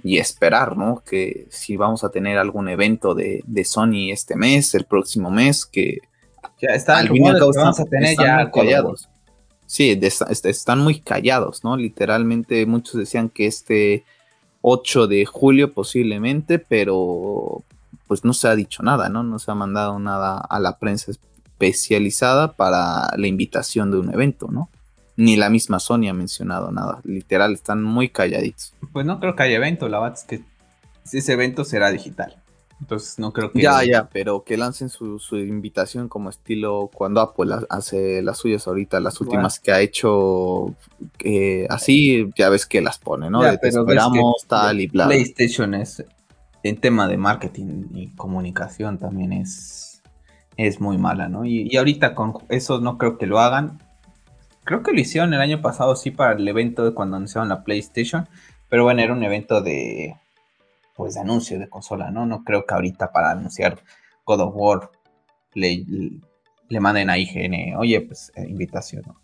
y esperar, ¿no? Que si vamos a tener algún evento de, Sony este mes, el próximo mes, que ya está al fin vamos a tener ya callados. Sí, están muy callados, ¿no? Literalmente muchos decían que este 8 de julio posiblemente, pero pues no se ha dicho nada, ¿no? No se ha mandado nada a la prensa especializada para la invitación de un evento, ¿no? Ni la misma Sony ha mencionado nada. Literal, están muy calladitos. Pues no creo que haya evento, la verdad es que ese evento será digital. Entonces no creo que... Ya, ya, pero que lancen su, invitación como estilo cuando Apple hace las suyas ahorita, las últimas que ha hecho así, ya ves que las pone, ¿no? esperamos tal y bla. PlayStation es, en tema de marketing y comunicación también es es muy mala, ¿no? Y, ahorita con eso no creo que lo hagan. Creo que lo hicieron el año pasado, sí, para el evento de cuando anunciaron la PlayStation. Pero bueno, era un evento de, pues, de anuncio de consola, ¿no? No creo que ahorita para anunciar God of War le, le manden a IGN, oye, pues, eh, invitación, ¿no?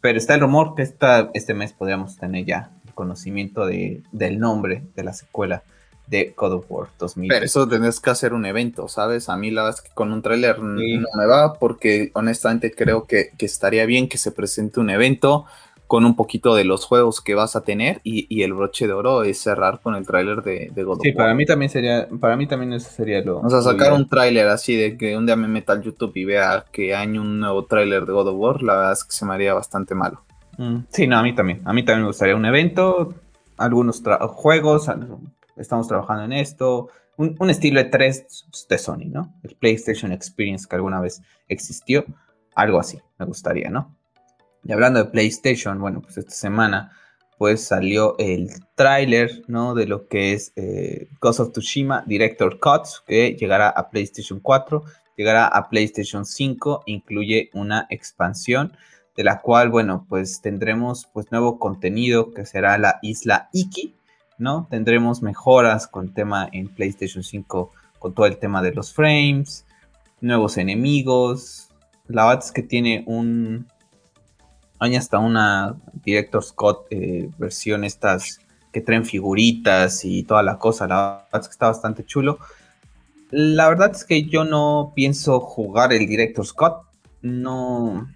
Pero está el rumor que esta, este mes podríamos tener ya el conocimiento de, del nombre de la secuela de God of War 2000. Pero eso tenés que hacer un evento, ¿sabes? A mí la verdad es que con un tráiler no me va porque honestamente creo que, estaría bien que se presente un evento con un poquito de los juegos que vas a tener y, el broche de oro es cerrar con el tráiler de, God of War. Sí, para mí también sería, para mí también eso sería lo... O sea, sacar un tráiler así de que un día me meta al YouTube y vea que hay un nuevo tráiler de God of War, la verdad es que se me haría bastante malo. Mm, sí, no, a mí también. A mí también me gustaría un evento, algunos juegos, estamos trabajando en esto, un, estilo de tres de Sony, ¿no? El PlayStation Experience que alguna vez existió, algo así, me gustaría, ¿no? Y hablando de PlayStation, bueno, pues esta semana pues salió el tráiler, ¿no? De lo que es eh, Ghost of Tsushima Director Cuts, que llegará a PlayStation 4, llegará a PlayStation 5, incluye una expansión de la cual, bueno, pues tendremos pues nuevo contenido que será la isla Iki, ¿no? Tendremos mejoras con el tema en PlayStation 5, con todo el tema de los frames, nuevos enemigos. La verdad es que tiene un... Hay hasta una Director Scott eh, versión estas que traen figuritas y toda la cosa. La verdad es que está bastante chulo. La verdad es que yo no pienso jugar el Director Scott. No...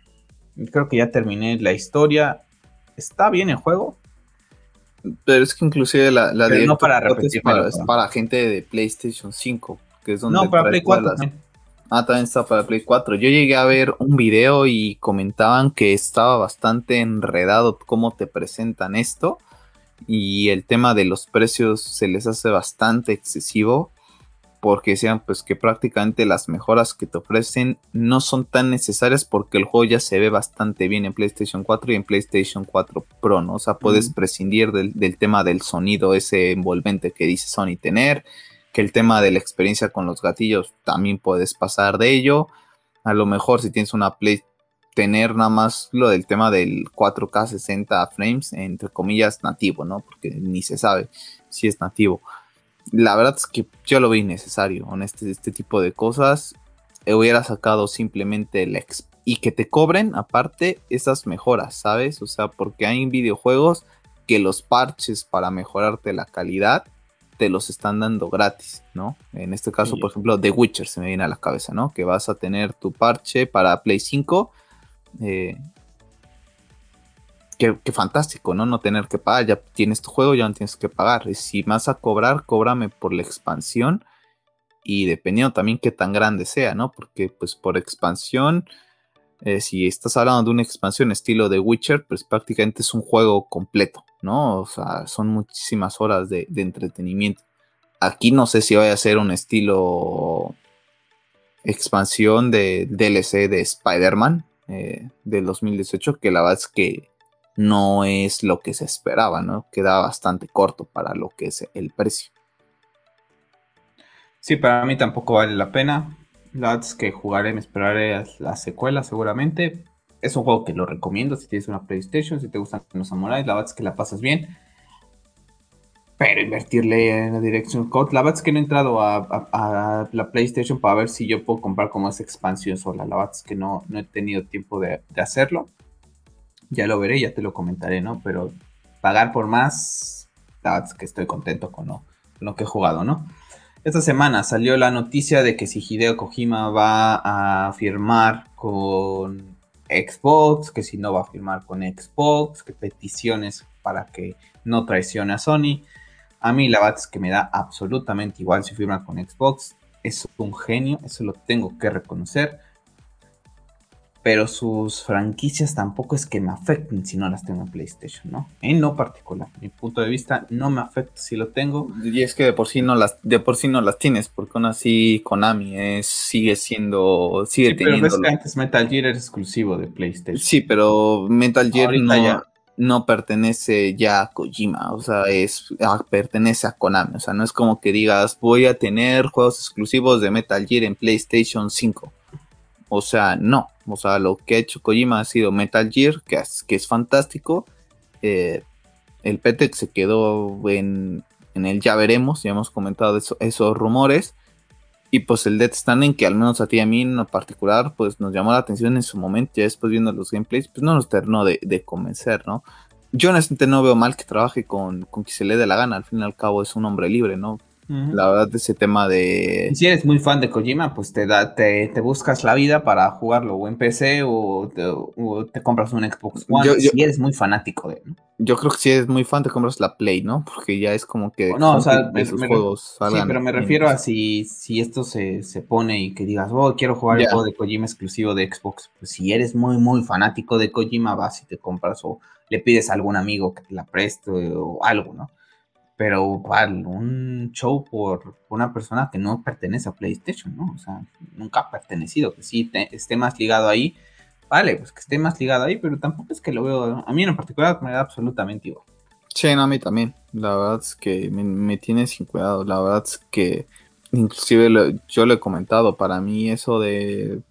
Creo que ya terminé la historia. Está bien el juego, pero es que inclusive la, la no para repetir, es para, gente de PlayStation 5, que es donde No, para Play 4 Ah, también está para Play 4. Yo llegué a ver un video y comentaban que estaba bastante enredado cómo te presentan esto y el tema de los precios se les hace bastante excesivo porque decían pues que prácticamente las mejoras que te ofrecen no son tan necesarias porque el juego ya se ve bastante bien en PlayStation 4 y en PlayStation 4 Pro, ¿no? O sea, puedes prescindir del, tema del sonido ese envolvente que dice Sony tener, que el tema de la experiencia con los gatillos también puedes pasar de ello. A lo mejor si tienes una Play tener nada más lo del tema del 4K 60 frames, entre comillas, nativo, ¿no? Porque ni se sabe si es nativo la verdad es que yo lo vi innecesario en este, este tipo de cosas. Hubiera sacado simplemente la y que te cobren aparte esas mejoras, ¿sabes? O sea, porque hay videojuegos que los parches para mejorarte la calidad te los están dando gratis, ¿no? En este caso, por ejemplo, The Witcher se me viene a la cabeza, ¿no? Que vas a tener tu parche para Play 5. Eh, qué, fantástico, ¿no? No tener que pagar. Ya tienes tu juego, ya no tienes que pagar. Y si vas a cobrar, cóbrame por la expansión. Y dependiendo también qué tan grande sea, ¿no? Porque pues por expansión, eh, si estás hablando de una expansión estilo The Witcher, pues prácticamente es un juego completo, ¿no? O sea, son muchísimas horas de, entretenimiento. Aquí no sé si vaya a ser un estilo expansión de DLC de Spider-Man eh, del 2018, que la verdad es que no es lo que se esperaba, ¿no? Queda bastante corto para lo que es el precio. Sí, para mí tampoco vale la pena. La verdad es que jugaré, me esperaré la secuela seguramente es un juego que lo recomiendo si tienes una PlayStation, si te gustan los samuráis, la verdad es que la pasas bien. Pero invertirle en la Direction Code, la verdad es que no he entrado a, la PlayStation para ver si yo puedo comprar como esa expansión sola. La verdad es que no, no he tenido tiempo de, hacerlo. Ya lo veré, ya te lo comentaré, ¿no? Pero pagar por más, que estoy contento con lo, con lo que he jugado, ¿no? Esta semana salió la noticia de que si Hideo Kojima va a firmar con Xbox, que si no va a firmar con Xbox, que peticiones para que no traicione a Sony. A mí la verdad es que me da absolutamente igual si firma con Xbox. Es un genio, eso lo tengo que reconocer pero sus franquicias tampoco es que me afecten si no las tengo en PlayStation, ¿no? En lo particular, mi punto de vista no me afecta si lo tengo. Y es que de por sí no las, de por sí no las tienes, porque aún así Konami es, sigue siendo, sigue teniendo. Pero ves que antes Metal Gear era exclusivo de PlayStation. Sí, pero Metal Gear no, pertenece ya a Kojima, o sea, es, ah, pertenece a Konami, o sea, no es como que digas voy a tener juegos exclusivos de Metal Gear en PlayStation 5. O sea, no. O sea, lo que ha hecho Kojima ha sido Metal Gear, que es, que es fantástico. Eh, el PETEC se quedó en, el ya veremos, ya hemos comentado esos rumores. Y pues el Death Standing, que al menos a ti y a mí en particular, pues nos llamó la atención en su momento, ya después viendo los gameplays, pues no nos terminó de, de convencer, ¿no? Yo honestamente no veo mal que trabaje con, con quien se le dé la gana, al fin y al cabo es un hombre libre, ¿no? La verdad, ese tema de. Si eres muy fan de Kojima, pues te, da, te, te buscas la vida para jugarlo o en PC o te, compras un Xbox One. si eres muy fanático de. Yo creo que si eres muy fan, te compras la Play, ¿no? Porque ya es como que. No, o sea, juegos sí, pero me refiero a si, si esto se, pone y que digas, oh, quiero jugar el juego de Kojima exclusivo de Xbox. Pues si eres muy, muy fanático de Kojima, vas y te compras o le pides a algún amigo que te la preste o algo, ¿no? Pero un show por una persona que no pertenece a PlayStation, ¿no? O sea, nunca ha pertenecido, que sí esté más ligado ahí, vale, pues que esté más ligado ahí, pero tampoco es que lo veo, a mí en particular me da absolutamente igual. Sí, no, a mí también, la verdad es que me, tiene sin cuidado, la verdad es que inclusive yo lo he comentado, para mí eso de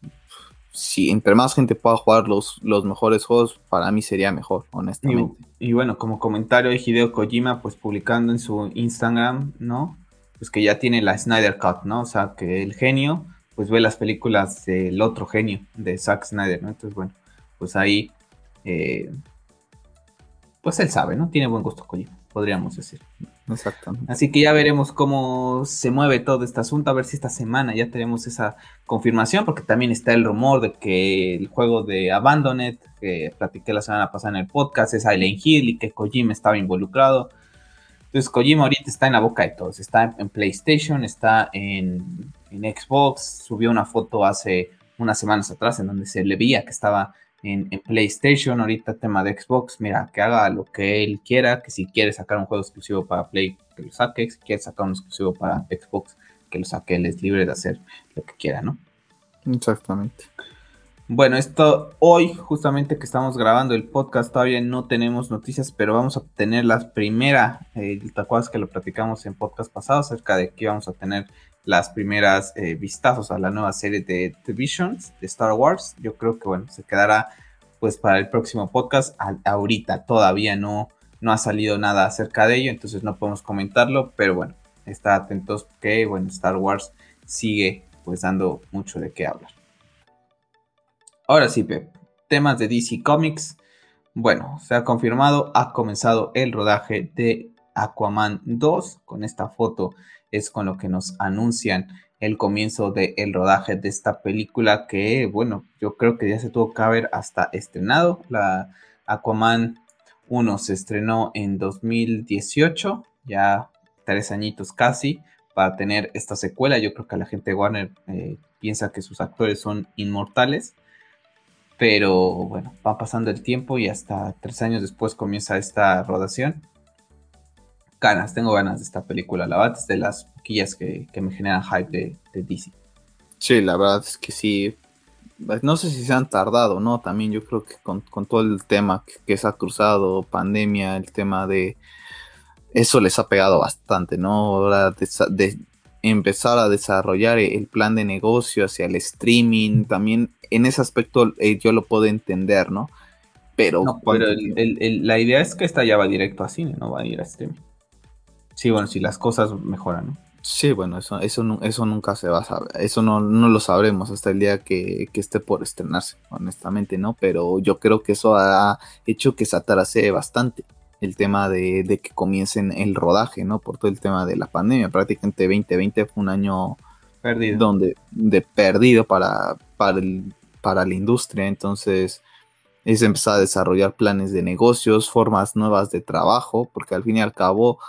si entre más gente pueda jugar los, los mejores juegos, para mí sería mejor, honestamente. Y, bueno, como comentario de Hideo Kojima, pues publicando en su Instagram, ¿no? Pues que ya tiene la Snyder Cut, ¿no? O sea, que el genio, pues ve las películas del otro genio, de Zack Snyder, ¿no? Entonces, bueno, pues ahí, eh, pues él sabe, ¿no? Tiene buen gusto Kojima, podríamos decir. Exactamente. Así que ya veremos cómo se mueve todo este asunto, a ver si esta semana ya tenemos esa confirmación, porque también está el rumor de que el juego de Abandoned, que platiqué la semana pasada en el podcast, es Silent Hill y que Kojima estaba involucrado. Entonces Kojima ahorita está en la boca de todos, está en PlayStation, está en, en Xbox, subió una foto hace unas semanas atrás en donde se le veía que estaba en, PlayStation, ahorita tema de Xbox, mira, que haga lo que él quiera, que si quiere sacar un juego exclusivo para Play, que lo saque, si quiere sacar un exclusivo para Xbox, que lo saque, él es libre de hacer lo que quiera, ¿no? Exactamente. Bueno, esto hoy, justamente que estamos grabando el podcast, todavía no tenemos noticias, pero vamos a tener la primera, eh, ¿te acuerdas que lo platicamos en podcast pasado acerca de que vamos a tener las primeras eh, vistazos a la nueva serie de The Visions de Star Wars. Yo creo que bueno, se quedará pues para el próximo podcast. ahorita todavía no, no ha salido nada acerca de ello, entonces no podemos comentarlo, pero bueno, está atentos que bueno, Star Wars sigue pues dando mucho de qué hablar. Ahora sí. Temas de DC Comics. Bueno, se ha confirmado, ha comenzado el rodaje de Aquaman 2. Con esta foto es con lo que nos anuncian el comienzo del rodaje de esta película que, bueno, yo creo que ya se tuvo que haber hasta estrenado. La Aquaman 1 se estrenó en 2018, ya tres añitos casi, para tener esta secuela. Yo creo que la gente de Warner eh, piensa que sus actores son inmortales. Pero bueno, va pasando el tiempo y hasta tres años después comienza esta rodación. Ganas, tengo ganas de esta película. La verdad es de las poquillas que, me generan hype de, de, DC. Sí, la verdad es que sí. No sé si se han tardado, ¿no? También yo creo que con, todo el tema que, se ha cruzado, pandemia, el tema de... Eso les ha pegado bastante, ¿no? Ahora de, empezar a desarrollar el plan de negocio hacia el streaming, también en ese aspecto eh, yo lo puedo entender, ¿no? Pero, la idea es que esta ya va directo a cine, no va a ir a streaming. Sí, bueno, si las cosas mejoran, ¿no? Sí, bueno, eso, eso, eso nunca se va a saber, eso no, lo sabremos hasta el día que, esté por estrenarse, honestamente, ¿no? Pero yo creo que eso ha hecho que se atrase bastante el tema de, que comiencen el rodaje, ¿no? Por todo el tema de la pandemia. Prácticamente 2020 fue un año perdido. Donde, de perdido para, para, el, para la industria. Entonces es empezar a desarrollar planes de negocios, formas nuevas de trabajo, porque al fin y al cabo,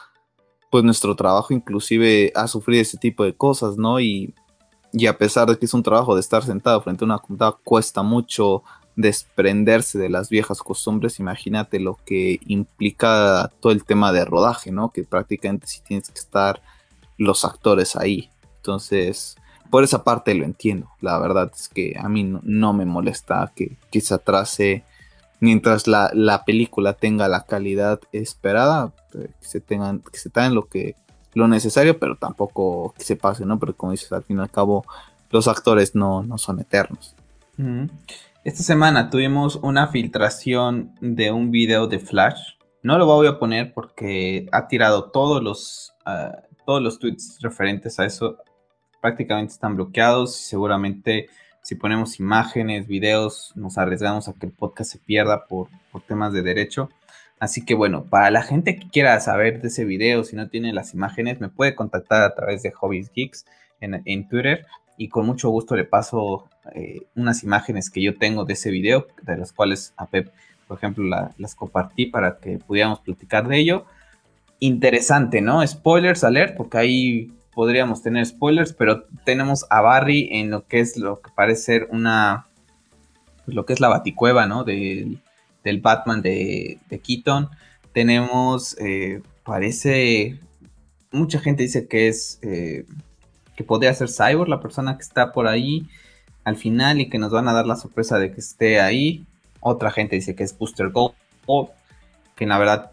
pues nuestro trabajo inclusive ha sufrido ese tipo de cosas, ¿no? Y, y a pesar de que es un trabajo de estar sentado frente a una computadora, cuesta mucho desprenderse de las viejas costumbres, imagínate lo que implica todo el tema de rodaje, ¿no? Que prácticamente si tienes que estar los actores ahí. Entonces, por esa parte lo entiendo. La verdad es que a mí no, me molesta que, se atrase mientras la, película tenga la calidad esperada, eh, que se tengan, que se tengan lo que lo necesario, pero tampoco que se pase, ¿no? Pero como dices, al fin y al cabo, los actores no, no son eternos. Esta semana tuvimos una filtración de un video de Flash. No lo voy a poner porque ha tirado todos los, ah, todos los tweets referentes a eso. Prácticamente están bloqueados y seguramente si ponemos imágenes, videos, nos arriesgamos a que el podcast se pierda por, temas de derecho. Así que bueno, para la gente que quiera saber de ese video, si no tiene las imágenes, me puede contactar a través de Hobbies Geeks en, en Twitter y con mucho gusto le paso eh, unas imágenes que yo tengo de ese video, de las cuales a Pep, por ejemplo, las compartí para que pudiéramos platicar de ello. Interesante, ¿no? Spoilers alert, porque ahí podríamos tener spoilers, pero tenemos a Barry en lo que es lo que parece ser una, pues, lo que es la baticueva, ¿no? del Batman de, Keaton. Tenemos, eh, parece, mucha gente dice que es... Eh, que podría ser Cyborg, la persona que está por ahí al final y que nos van a dar la sorpresa de que esté ahí. Otra gente dice que es Booster Gold, que la verdad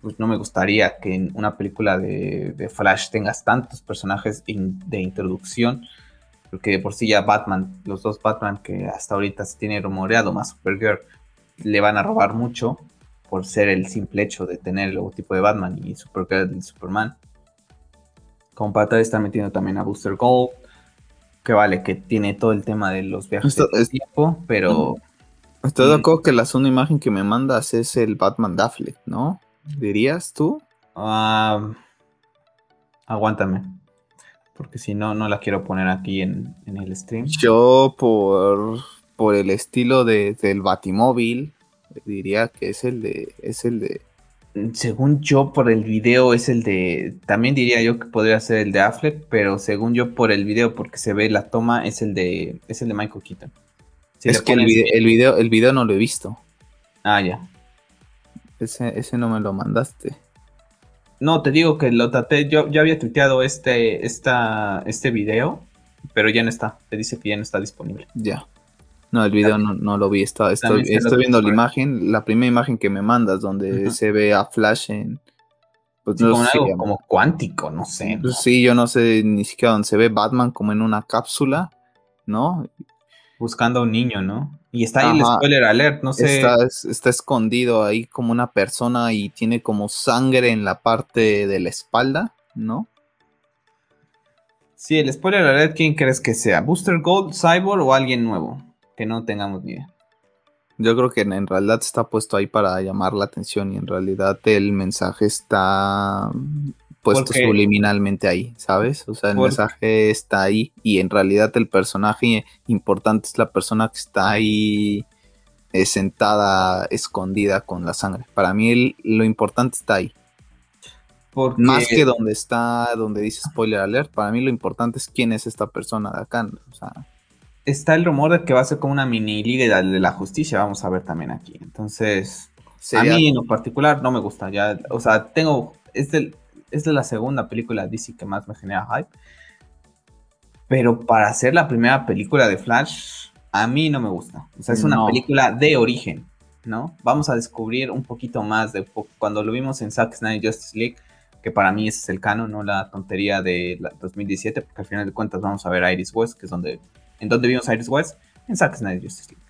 pues no me gustaría que en una película de, Flash tengas tantos personajes de introducción, porque por sí ya Batman, los dos Batman que hasta ahorita se tiene rumoreado, más Supergirl, le van a robar mucho por ser el simple hecho de tener el logotipo de Batman y Supergirl y Superman. Como para está metiendo también a Booster Gold. Que vale, que tiene todo el tema de los viajes de tiempo, pero. Estoy de acuerdo que la segunda imagen que me mandas es el Batman Daffle, ¿no? ¿Dirías tú? Ah, aguántame. Porque si no, no la quiero poner aquí en, el stream. Yo, por, por el estilo de, del Batimóvil, diría que es el de. Es el de según yo por el video es el de, también diría yo que podría ser el de Affleck, pero según yo por el video porque se ve la toma es el de, es el de Michael Keaton. es que el video, el video, no lo he visto. Ah, ya. Ese, ese no me lo mandaste. No, te digo que lo traté, yo ya había tuiteado este, esta, este video, pero ya no está, te dice que ya no está disponible. Ya. No, el video no, lo vi, estoy, estoy viendo la imagen, la primera imagen que me mandas donde se ve a Flash en... Pues, como algo como cuántico, no sé. Pues sí, yo no sé ni siquiera donde se ve Batman como en una cápsula, ¿no? Buscando a un niño, ¿no? Y está ahí el spoiler alert, no sé. Está, está escondido ahí como una persona y tiene como sangre en la parte de la espalda, ¿no? Sí, el spoiler alert, ¿quién crees que sea? ¿Booster Gold, Cyborg o alguien nuevo? que no tengamos ni idea. Yo creo que en, realidad está puesto ahí para llamar la atención y en realidad el mensaje está puesto subliminalmente ahí, ¿sabes? O sea, el mensaje está ahí y en realidad el personaje importante es la persona que está ahí eh, sentada, escondida con la sangre. Para mí lo importante está ahí. Más que donde está, donde dice spoiler alert, para mí lo importante es quién es esta persona de acá. Está el rumor de que va a ser como una mini liga de la justicia, vamos a ver también aquí. Entonces, a mí en lo particular no me gusta. Ya, o sea, tengo. Es, es la segunda película de DC que más me genera hype. Pero para ser la primera película de Flash, a mí no me gusta. O sea, es una película de origen, ¿no? Vamos a descubrir un poquito más de cuando lo vimos en Zack Snyder Justice League que para mí ese es el canon, no la tontería de 2017, porque al final de cuentas vamos a ver a Iris West, que es donde, en donde vimos a Iris West, en Zack Snyder Justice League.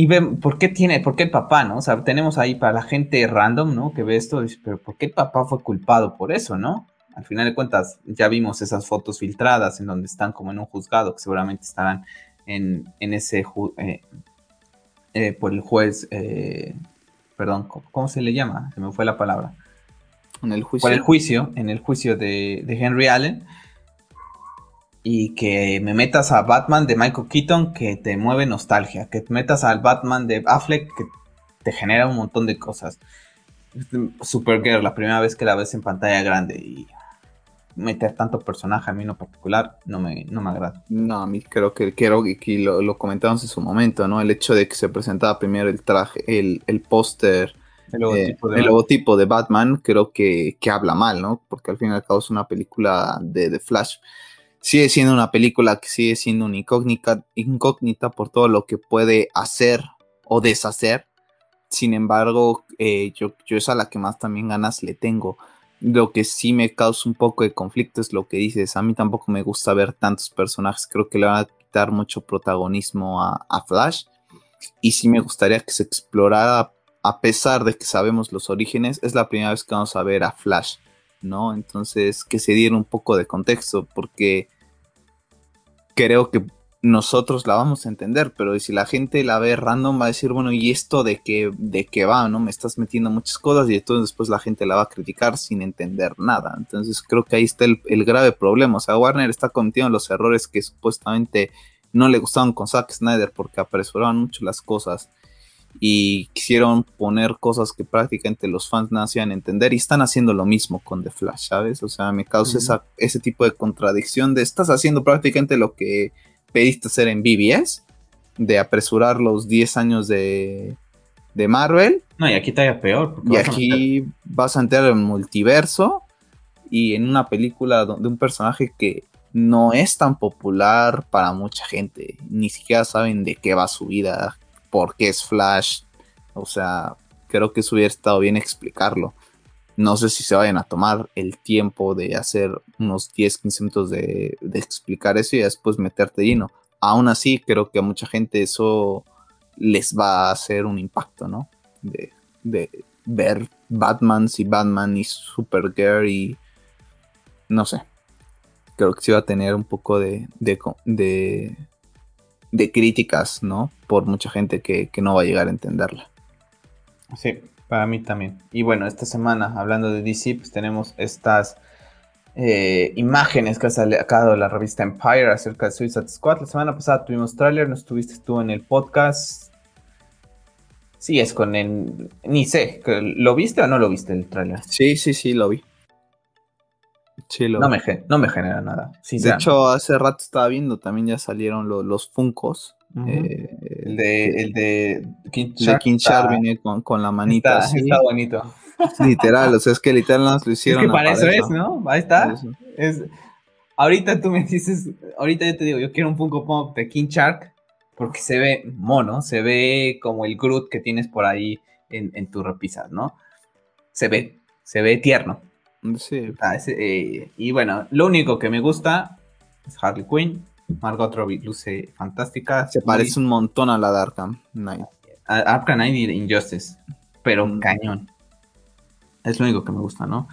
Y ven, ¿por qué tiene, por qué el papá, no? O sea, tenemos ahí para la gente random, ¿no? Que ve esto, dice, pero ¿por qué el papá fue culpado por eso, no? Al final de cuentas, ya vimos esas fotos filtradas en donde están como en un juzgado, que seguramente estarán en, en ese, eh, eh, por el juez, eh, perdón, ¿cómo se le llama? Se me fue la palabra en el juicio. Por el juicio, en el juicio de, Henry Allen. Y que me metas a Batman de Michael Keaton que te mueve nostalgia. Que te metas al Batman de Affleck que te genera un montón de cosas. Supergirl, la primera vez que la ves en pantalla grande y meter tanto personaje a mí en lo particular no me, no me agrada. No, a mí creo que, quiero que lo, lo, comentamos en su momento, ¿no? El hecho de que se presentaba primero el traje, el, el póster el logotipo, de, Batman creo que, habla mal, ¿no? Porque al fin y al cabo es una película de, Flash. Sigue siendo una película que sigue siendo una incógnita, por todo lo que puede hacer o deshacer. Sin embargo, eh, yo, yo es a la que más también ganas le tengo. Lo que sí me causa un poco de conflicto es lo que dices. A mí tampoco me gusta ver tantos personajes. Creo que le van a quitar mucho protagonismo a, a Flash. Y sí me gustaría que se explorara a pesar de que sabemos los orígenes, es la primera vez que vamos a ver a Flash, ¿no? Entonces, que se diera un poco de contexto, porque creo que nosotros la vamos a entender, pero si la gente la ve random va a decir, bueno, ¿y esto de qué, de qué va? ¿No? Me estás metiendo muchas cosas y entonces después la gente la va a criticar sin entender nada. Entonces creo que ahí está el, el grave problema. O sea, Warner está cometiendo los errores que supuestamente no le gustaban con Zack Snyder porque apresuraban mucho las cosas y quisieron poner cosas que prácticamente los fans no hacían entender y están haciendo lo mismo con The Flash, ¿sabes? O sea, me causa esa, ese tipo de contradicción de estás haciendo prácticamente lo que pediste hacer en BBS, de apresurar los 10 años de, de Marvel. No, y aquí está peor. Y aquí vas a entrar en multiverso y en una película de un personaje que no es tan popular para mucha gente, ni siquiera saben de qué va su vida, porque es Flash. O sea, creo que eso hubiera estado bien explicarlo. No sé si se vayan a tomar el tiempo de hacer unos 10, 15 minutos de, explicar eso y después meterte lleno. Aún así, creo que a mucha gente eso les va a hacer un impacto, ¿no? De, ver Batman y Batman y Supergirl y no sé. Creo que sí va a tener un poco de, de, de críticas, ¿no? Por mucha gente que, no va a llegar a entenderla. Sí, para mí también. Y bueno, esta semana, hablando de DC, pues tenemos estas eh, imágenes que ha sacado la revista Empire acerca de Suicide Squad. La semana pasada tuvimos tráiler, no estuviste tú en el podcast. Sí, es con el... Ni sé, ¿lo viste o no lo viste el tráiler? Sí, sí, sí, lo vi no, me, no me genera nada. de hecho, hace rato estaba viendo, también ya salieron los Funcos. Eh, el de, el de King Shark, viene con, la manita. Está, está, bonito. (laughs) Literal, o sea, es que literal nos lo hicieron. Es que para, eso es, ¿no? Ahí está. Es, ahorita tú me dices, ahorita yo te digo, yo quiero un Funko Pop de King Shark porque se ve mono, se ve como el Groot que tienes por ahí en, en tus repisas, ¿no? Se ve, se ve tierno. Sí. Ah, eh, y bueno, lo único que me gusta es Harley Quinn. Margot Robbie luce fantástica. Se parece un montón a la de Arkham Knight. Arkham Knight y Injustice. Pero un cañón. Es lo único que me gusta, ¿no?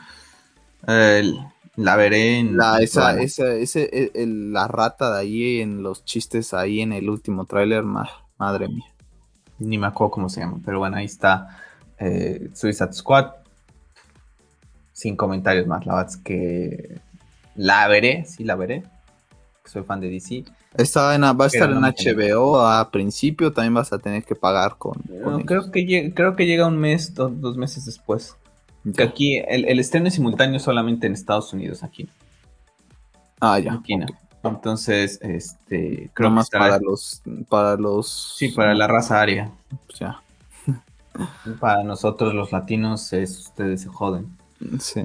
La veré en. La, esa, esa, ese, e, la rata de ahí en los chistes ahí en el último tráiler, madre mía. Ni me acuerdo cómo se llama, pero bueno, ahí está eh, Suicide Squad. Sin comentarios más, la verdad es que la veré, sí la veré. Soy fan de DC. Está en, va a estar en HBO a principio, también vas a tener que pagar con. creo, que, creo que llega un mes, dos meses después. Que aquí el, estreno es simultáneo solamente en Estados Unidos, aquí. Ah, ya. Entonces, este, creo más para los, para los. Sí, para la raza aria. Ya. para nosotros los latinos, ustedes se joden. Sí.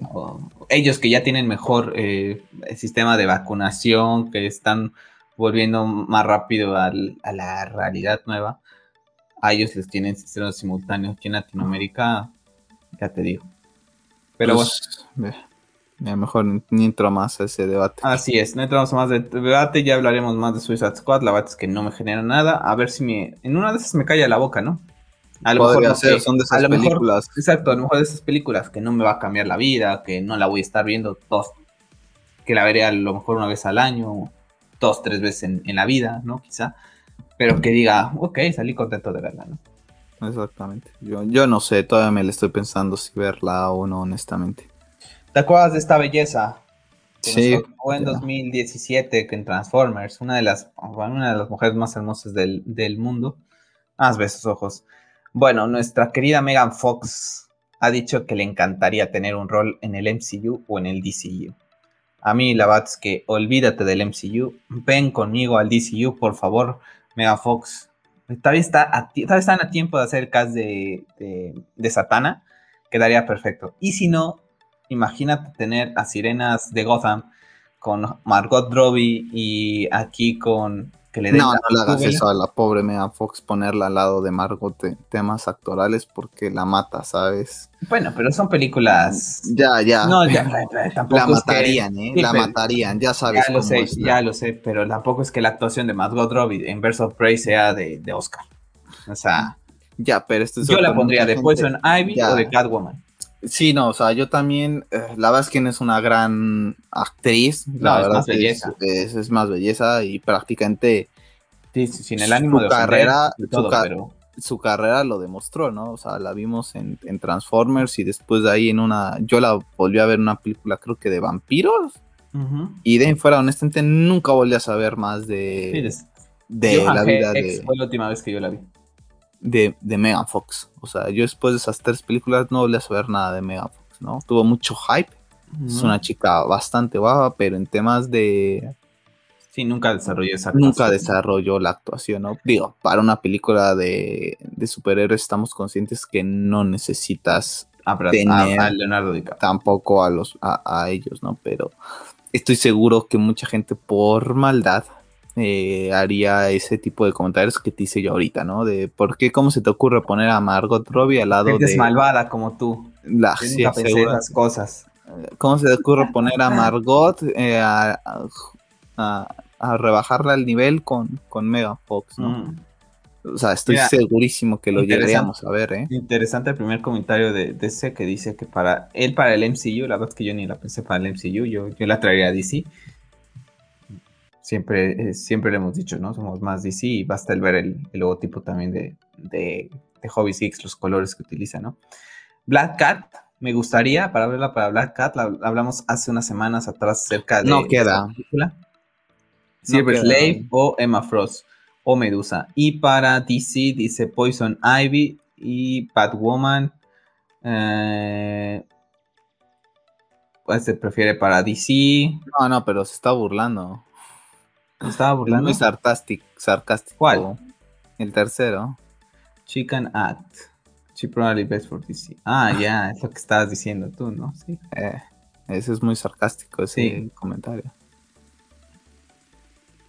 ellos que ya tienen mejor eh, sistema de vacunación, que están volviendo más rápido a la realidad nueva, a ellos les tienen estrenos simultáneos aquí en Latinoamérica, ya te digo. Pero pues, bueno. A lo mejor ni entro más a ese debate. Así es, no entramos más de debate, ya hablaremos más de Suicide Squad, la verdad es que no me genera nada, a ver si me, en una de esas me calla la boca, ¿no? A lo mejor son de esas películas. exacto, a lo mejor de esas películas que no me va a cambiar la vida, que no la voy a estar viendo dos, que la veré a lo mejor una vez al año, dos, tres veces en, en la vida, ¿no? Quizá, pero que diga, ok, salí contento de verla, ¿no? Exactamente. Yo, yo no sé, todavía me le estoy pensando si verla o no, honestamente. ¿Te acuerdas de esta belleza? sí. Fue en 2017 que en Transformers, una de las, una de las mujeres más hermosas del, mundo. Más besos ojos. Bueno, nuestra querida Megan Fox ha dicho que le encantaría tener un rol en el MCU o en el DCU. A mí la verdad es que olvídate del MCU, ven conmigo al DCU, por favor, Megan Fox Todavía, a, están a tiempo de hacer cast de, de, Satana. Quedaría perfecto. Y si no, imagínate tener a Sirenas de Gotham con Margot Robbie y aquí con que le no, no le hagas eso a la pobre Megan Fox, ponerla al lado de Margot de temas actorales porque la mata, ¿sabes? Bueno, pero son películas. Ya, ya. No, ya, tampoco la matarían, ¿eh? la matarían, ya sabes. Ya lo sé, ya lo sé, pero tampoco es que la actuación de Margot Robbie en Verse of Prey sea de, de Oscar. O sea. Ya, pero esto es Yo la pondría de Poison Ivy o de Catwoman. Sí, no, o sea, yo también, eh, la verdad es que es una gran actriz, la verdad es más belleza. Es, más belleza y prácticamente sí, sin el ánimo su carrera, su, carrera lo demostró, ¿no? O sea, la vimos en, Transformers y después de ahí en una, yo la volví a ver en una película creo que de vampiros y de ahí fuera, honestamente, nunca volví a saber más de, de la vida de... Fue la última vez que yo la vi de, de Megan Fox. O sea, yo después de esas tres películas no volví a saber nada de Megan Fox, ¿no? Tuvo mucho hype. Es una chica bastante guapa, pero en temas de. Sí, nunca desarrolló esa Nunca desarrolló la actuación, ¿no? Digo, para una película de, de superhéroes estamos conscientes que no necesitas tener a, Leonardo DiCaprio. Tampoco a, los, a, a ellos, ¿no? Pero estoy seguro que mucha gente por maldad eh, haría ese tipo de comentarios que te hice yo ahorita, ¿no? De por qué, cómo se te ocurre poner a Margot Robbie al lado de. Es malvada como tú. La, sí, esas cosas. ¿Cómo se te ocurre poner a Margot eh, a, a, rebajarla al nivel con, con Mega Fox, ¿no? Mm. O sea, estoy segurísimo que lo llegaríamos a ver, ¿eh? Interesante el primer comentario de, ese que dice que para él, para el MCU, la verdad es que yo ni la pensé para el MCU, yo, yo la traería a DC Siempre, eh, siempre le hemos dicho, ¿no? Somos más DC y basta el ver el, logotipo también de, de, Hobby Six, los colores que utiliza, ¿no? Black Cat, me gustaría, para verla para Black Cat, hablamos hace unas semanas atrás acerca de no queda. película. Silver Slave o Emma Frost o Medusa. Y para DC dice Poison Ivy y Batwoman. Eh, pues se prefiere para DC. No, no, pero se está burlando. Estaba burlando. muy sarcástico, sarcástico. ¿Cuál? El tercero. Chicken Act. She probably best for DC. Ah, ya, es lo que estabas diciendo tú, ¿no? Sí. Eh, ese es muy sarcástico, ese comentario.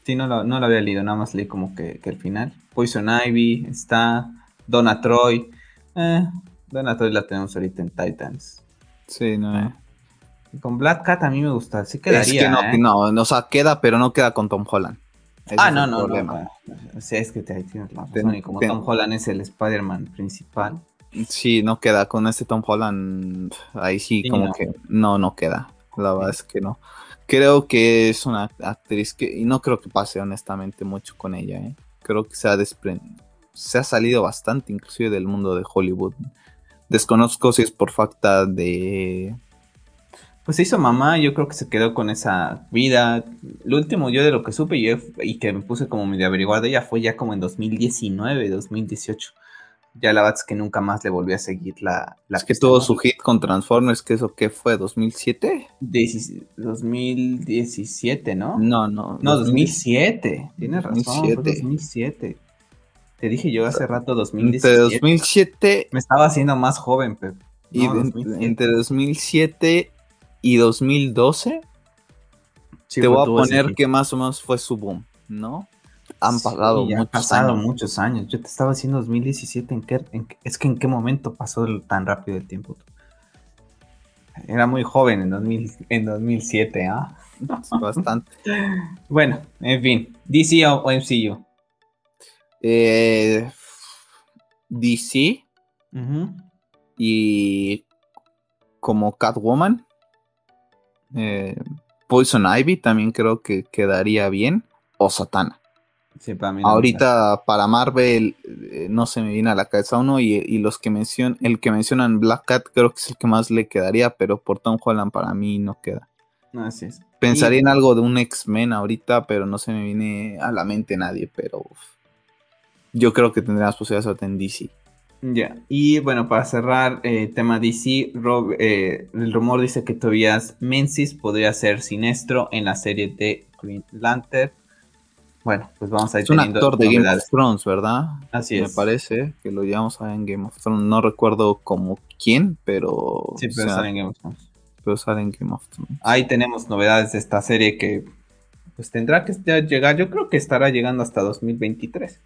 Sí, no lo, no lo había leído, nada más leí como que, que el final. Poison Ivy está. Donna Troy. Eh, Donna Troy la tenemos ahorita en Titans. Sí, no. Eh. Con Black Cat a mí me gusta, sí quedaría. Es que no, ¿eh? no, o sea, queda, pero no queda con Tom Holland. ah, no, no, no. O sea, es que te, tienes la razón. y como Tom Holland es el Spider-Man principal. Sí, no queda. Con este Tom Holland, ahí sí, como que no, no queda. La verdad es que no. Creo que es una actriz que, y no creo que pase honestamente mucho con ella, ¿eh? Creo que se ha desprendido, se ha salido bastante inclusive del mundo de Hollywood. Desconozco si es por falta de... Pues se hizo mamá, yo creo que se quedó con esa vida. Lo último yo de lo que supe yo, y que me puse como medio averiguar de ella fue ya como en 2019, 2018 ya la verdad es que nunca más le volví a seguir la... la es que tuvo su hit con Transformers, que eso qué fue, ¿2007? 2017, ¿no? No, no. No, 2007. Tienes razón, 2007. Te dije yo hace rato 2017. Entre 2007... Me estaba haciendo más joven, Pep. y entre 2007 y 2012... te voy a poner que más o menos fue su boom, ¿no? han pasado, muchos, pasado años. muchos años. Yo te estaba diciendo 2017, ¿en qué, es que en qué momento pasó tan rápido el tiempo. Era muy joven en, en 2007, ¿ah? Bastante. (laughs) bueno, en fin, DC o, MCU. Eh, DC y como Catwoman. Eh, Poison Ivy también creo que quedaría bien. O Satana. Ahorita para Marvel eh, no se me viene a la cabeza uno y, los que mencionan, el que mencionan Black Cat creo que es el que más le quedaría, pero por Tom Holland para mí no queda. Así es. Pensaría en algo de un X-Men ahorita, pero no se me viene a la mente nadie, pero yo creo que tendríamos posibilidades en DC. Ya, y bueno, para cerrar eh, tema DC, eh, el rumor dice que Tobias Menzies podría ser siniestro en la serie de Green Lantern. Bueno, pues vamos a ir Es un actor de Game of Thrones, ¿verdad? Así es. Me parece que lo llevamos a en Game of Thrones. No recuerdo como quién, pero. Sí, pero sale en Game of Thrones. Pero sale en Game of Thrones. Ahí tenemos novedades de esta serie que pues tendrá que llegar. Yo creo que estará llegando hasta 2023.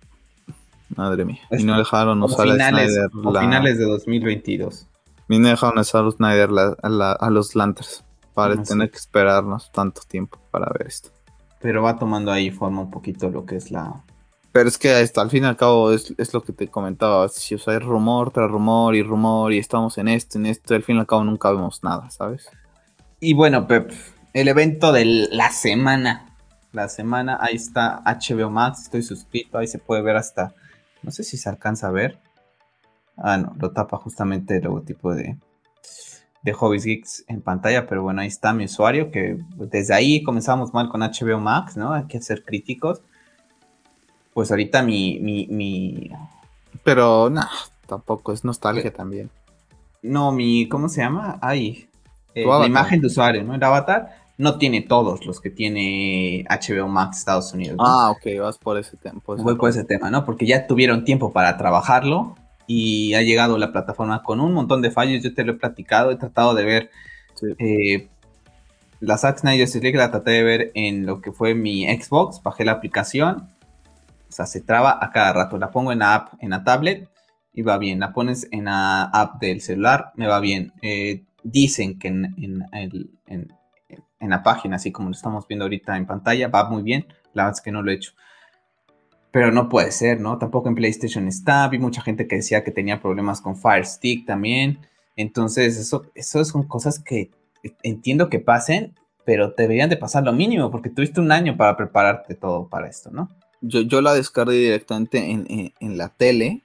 Madre mía. y no dejaron usar finales, Snyder. La... finales de 2022. Y no dejaron usar a Snyder a, los Lanterns. Para tener que esperarnos tanto tiempo para ver esto pero va tomando ahí forma un poquito lo que es la... Pero es que hasta al fin y al cabo es, lo que te comentaba, si o sea, rumor tras rumor y rumor y estamos en esto, en esto, al fin y al cabo nunca vemos nada, ¿sabes? Y bueno, Pep, el evento de la semana, la semana, ahí está HBO Max, estoy suscrito, ahí se puede ver hasta, no sé si se alcanza a ver. Ah, no, lo tapa justamente el logotipo de, de Hobbies Geeks en pantalla, pero bueno, ahí está mi usuario, que desde ahí comenzamos mal con HBO Max, ¿no? Hay que ser críticos. Pues ahorita mi... mi, Pero no, tampoco, es nostalgia también. No, mi... ¿Cómo se llama? Ahí. Eh, la imagen de usuario, ¿no? El avatar no tiene todos los que tiene HBO Max Estados Unidos. Ah, ok, vas por ese tema. Voy por ese tema, ¿no? Porque ya tuvieron tiempo para trabajarlo y ha llegado la plataforma con un montón de fallos. Yo te lo he platicado, he tratado de ver eh, la Zack Snyder League, la traté de ver en lo que fue mi Xbox, bajé la aplicación, o sea, se traba a cada rato. La pongo en la app, en la tablet y va bien. La pones en la app del celular, me va bien. Eh, dicen que en, en, en la página, así como lo estamos viendo ahorita en pantalla, va muy bien. La verdad es que no lo he hecho pero no puede ser, ¿no? Tampoco en PlayStation está, vi mucha gente que decía que tenía problemas con Fire Stick también, entonces eso, eso son cosas que entiendo que pasen, pero deberían de pasar lo mínimo, porque tuviste un año para prepararte todo para esto, ¿no? Yo, yo la descargué directamente en, la tele.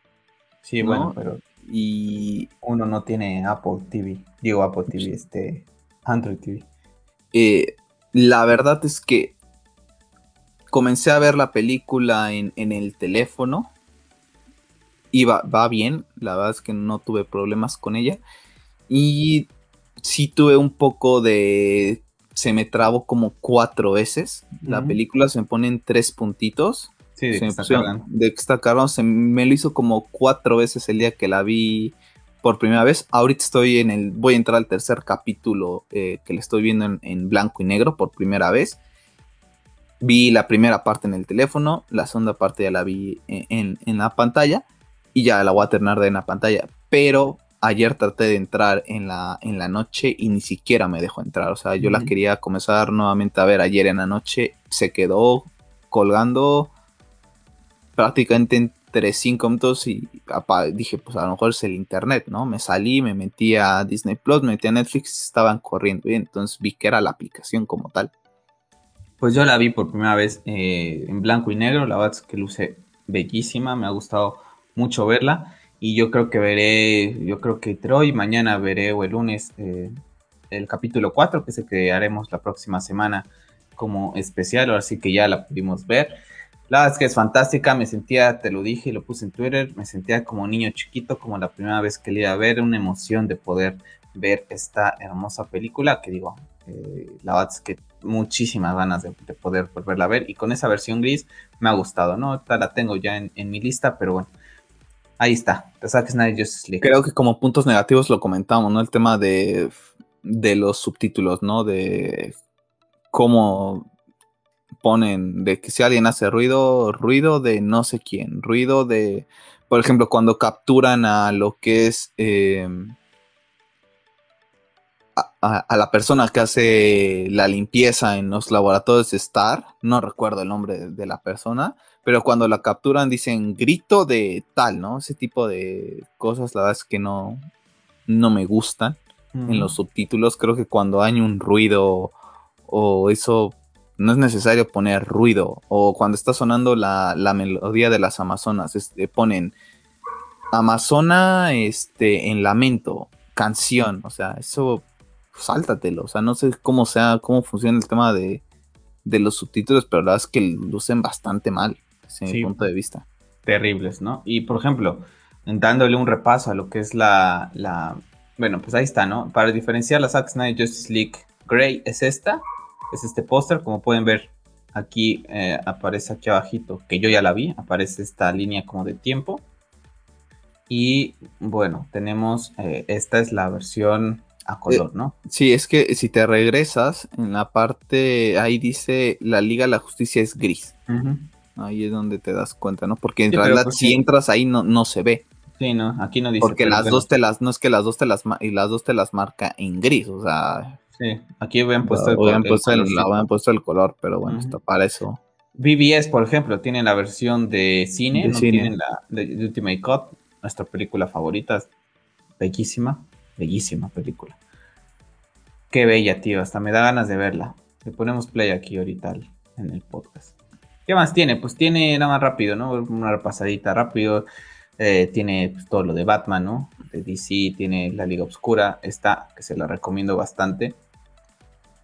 Sí, bueno, pero... Y uno no tiene Apple TV, digo Apple TV, este, Android TV. Eh, la verdad es que comencé a ver la película en, el teléfono. Y va, bien, la verdad es que no tuve problemas con ella. Y sí tuve un poco de... Se me trabó como cuatro veces. La película se me pone en tres puntitos. Sí, de, que está de que está Se me lo hizo como cuatro veces el día que la vi por primera vez. Ahorita estoy en el... Voy a entrar al tercer capítulo eh, que le estoy viendo en, en blanco y negro por primera vez vi la primera parte en el teléfono, la segunda parte ya la vi en, la pantalla y ya la voy a terminar de en la pantalla. Pero ayer traté de entrar en la, en la noche y ni siquiera me dejó entrar. O sea, yo la quería comenzar nuevamente a ver ayer en la noche, se quedó colgando prácticamente 3, 5 minutos y dije, pues a lo mejor es el internet, ¿no? Me salí, me metí a Disney Plus, me metí a Netflix, estaban corriendo bien, entonces vi que era la aplicación como tal. Pues yo la vi por primera vez eh, en blanco y negro, la verdad es que luce bellísima, me ha gustado mucho verla y yo creo que veré, yo creo que entre hoy y mañana veré o el lunes eh, el capítulo 4, que es el que haremos la próxima semana como especial, ahora sí que ya la pudimos ver. La verdad es que es fantástica, me sentía, te lo dije y lo puse en Twitter, me sentía como niño chiquito, como la primera vez que le iba a ver, una emoción de poder ver esta hermosa película, que digo, eh, la verdad es que muchísimas ganas de, poder volverla a ver, y con esa versión gris me ha gustado, ¿no? la tengo ya en, mi lista, pero bueno, ahí está, The Zack Snyder Justice League. Creo que como puntos negativos lo comentamos, ¿no? El tema de, de los subtítulos, ¿no? De cómo ponen de que si alguien hace ruido, ruido de no sé quién, ruido de, por ejemplo, cuando capturan a lo que es em, a, la persona que hace la limpieza en los laboratorios Star, no recuerdo el nombre de, la persona, pero cuando la capturan dicen grito de tal, ¿no? Ese tipo de cosas, la verdad es que no, no me gustan en los subtítulos. Creo que cuando hay un ruido o eso no es necesario poner ruido. O cuando está sonando la, melodía de las Amazonas, este, ponen Amazona este, en lamento, canción. O sea, eso sáltatelo. O sea, no sé cómo sea, cómo funciona el tema de, los subtítulos, pero la verdad es que lucen bastante mal, desde mi punto de vista. Terribles, ¿no? Y por ejemplo, dándole un repaso a lo que es la, la bueno, pues ahí está, ¿no? Para diferenciar la Zack Snyder Justice League Grey es esta es este póster. Como pueden ver, aquí eh, aparece aquí abajito, que yo ya la vi, aparece esta línea como de tiempo. Y bueno, tenemos, eh, esta es la versión a color, ¿no? Eh, sí, es que si te regresas, en la parte, ahí dice, la Liga de la Justicia es gris. Ahí es donde te das cuenta, ¿no? Porque en realidad pues si entras ahí no, no se ve. Sí, no, aquí no dice. Porque las dos te las, no es que las dos te las, y las dos te las marca en gris, o sea, Sí, aquí habían puesto, el, habían puesto el, puesto el color, pero bueno, está para eso. BBS, por ejemplo, tiene la versión de cine, no tienen la de Ultimate Cut, nuestra película favorita, bellísima, bellísima película. Qué bella, tío, hasta me da ganas de verla. Le ponemos play aquí ahorita en el podcast. ¿Qué más tiene? Pues tiene nada más rápido, ¿no? Una repasadita rápido. Eh, tiene pues, todo lo de Batman, ¿no? De DC, tiene la Liga Oscura, esta que se la recomiendo bastante.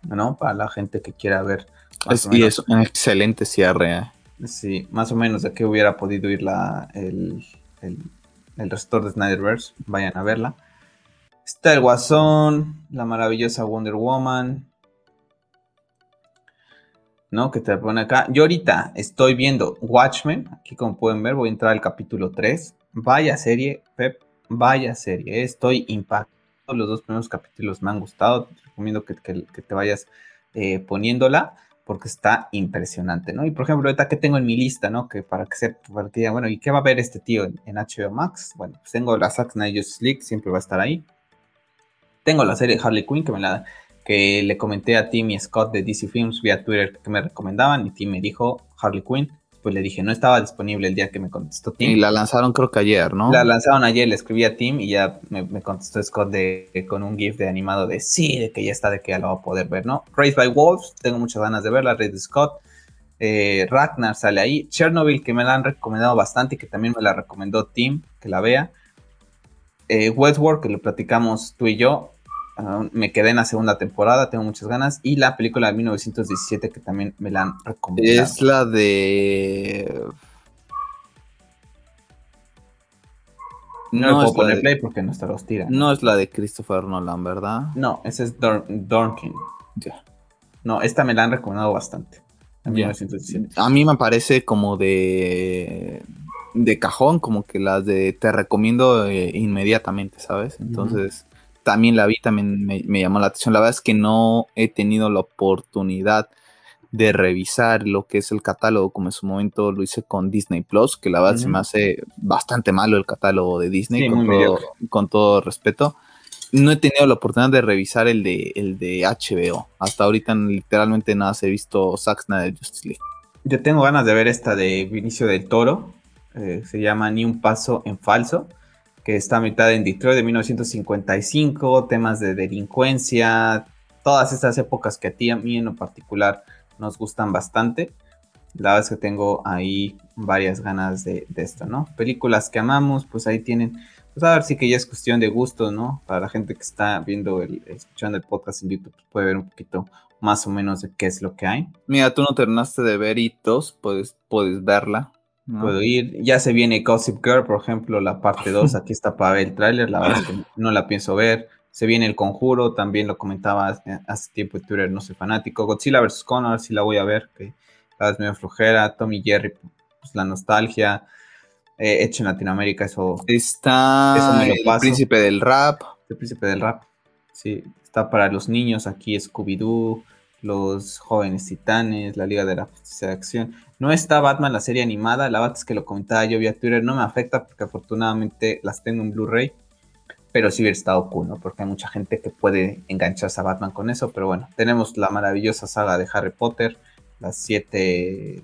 ¿No? Para la gente que quiera ver. Es, y es un excelente cierre. ¿eh? Sí, más o menos de que hubiera podido ir la, el, el, el restor de Snyderverse. Vayan a verla. Está el Guasón, la maravillosa Wonder Woman. ¿No? Que te pone acá. Yo ahorita estoy viendo Watchmen. Aquí como pueden ver, voy a entrar al capítulo 3. Vaya serie, Pep. Vaya serie. Estoy impactado. Los dos primeros capítulos me han gustado recomiendo que, te vayas eh, poniéndola porque está impresionante, ¿no? Y por ejemplo, ahorita que tengo en mi lista, ¿no? Que para que se partida, bueno, ¿y qué va a ver este tío en, HBO Max? Bueno, pues tengo la Zack Snyder League, siempre va a estar ahí. Tengo la serie Harley Quinn, que me la que le comenté a Tim y Scott de DC Films vía Twitter que me recomendaban y Tim me dijo Harley Quinn pues le dije, no estaba disponible el día que me contestó Tim. Y la lanzaron creo que ayer, ¿no? La lanzaron ayer, le escribí a Tim y ya me, contestó Scott de, con un GIF de animado de sí, de que ya está, de que ya lo va a poder ver, ¿no? Race by Wolves, tengo muchas ganas de verla, Red Scott. Eh, Ragnar sale ahí. Chernobyl, que me la han recomendado bastante y que también me la recomendó Tim, que la vea. Eh, Westworld, que lo platicamos tú y yo, me quedé en la segunda temporada, tengo muchas ganas. Y la película de 1917 que también me la han recomendado. Es la de... No, puedo poner play porque no está los tira. No es la de Christopher Nolan, ¿verdad? No, esa es Dornkin. No, esta me la han recomendado bastante. A mí me parece como de de cajón, como que las de te recomiendo eh, inmediatamente, ¿sabes? Entonces, también la vi, también me, llamó la atención. La verdad es que no he tenido la oportunidad de revisar lo que es el catálogo, como en su momento lo hice con Disney Plus, que la verdad se me hace bastante malo el catálogo de Disney, con, todo, respeto. No he tenido la oportunidad de revisar el de, el de HBO. Hasta ahorita literalmente nada he visto Zack Snyder Justice League. Yo tengo ganas de ver esta de Vinicio del Toro, eh, se llama Ni un paso en falso, que está mitad en Detroit de 1955, temas de delincuencia, todas estas épocas que a ti a mí en lo particular nos gustan bastante. La verdad es que tengo ahí varias ganas de, esto, ¿no? Películas que amamos, pues ahí tienen, pues a ver si que ya es cuestión de gusto, ¿no? Para la gente que está viendo, el, escuchando el podcast en YouTube, pues puede ver un poquito más o menos de qué es lo que hay. Mira, tú no terminaste de ver puedes, puedes verla. Puedo ir, ya se viene Gossip Girl, por ejemplo, la parte 2, aquí está para ver el tráiler, la verdad es que (laughs) no la pienso ver. Se viene El Conjuro, también lo comentaba hace, tiempo en Twitter, no soy fanático. Godzilla vs. Connor, sí la voy a ver, que la vez medio flojera. Tommy Jerry, pues la nostalgia. Eh, hecho en Latinoamérica, eso. Está El Príncipe del Rap. El Príncipe del Rap, sí. Está para los niños, aquí Scooby-Doo, Los Jóvenes Titanes, La Liga de la Justicia Acción. No está Batman, la serie animada. La verdad es que lo comentaba yo vía Twitter, no me afecta porque afortunadamente las tengo en Blu-ray pero sí hubiera estado cool, ¿no? Porque hay mucha gente que puede engancharse a Batman con eso, pero bueno, tenemos la maravillosa saga de Harry Potter, las siete,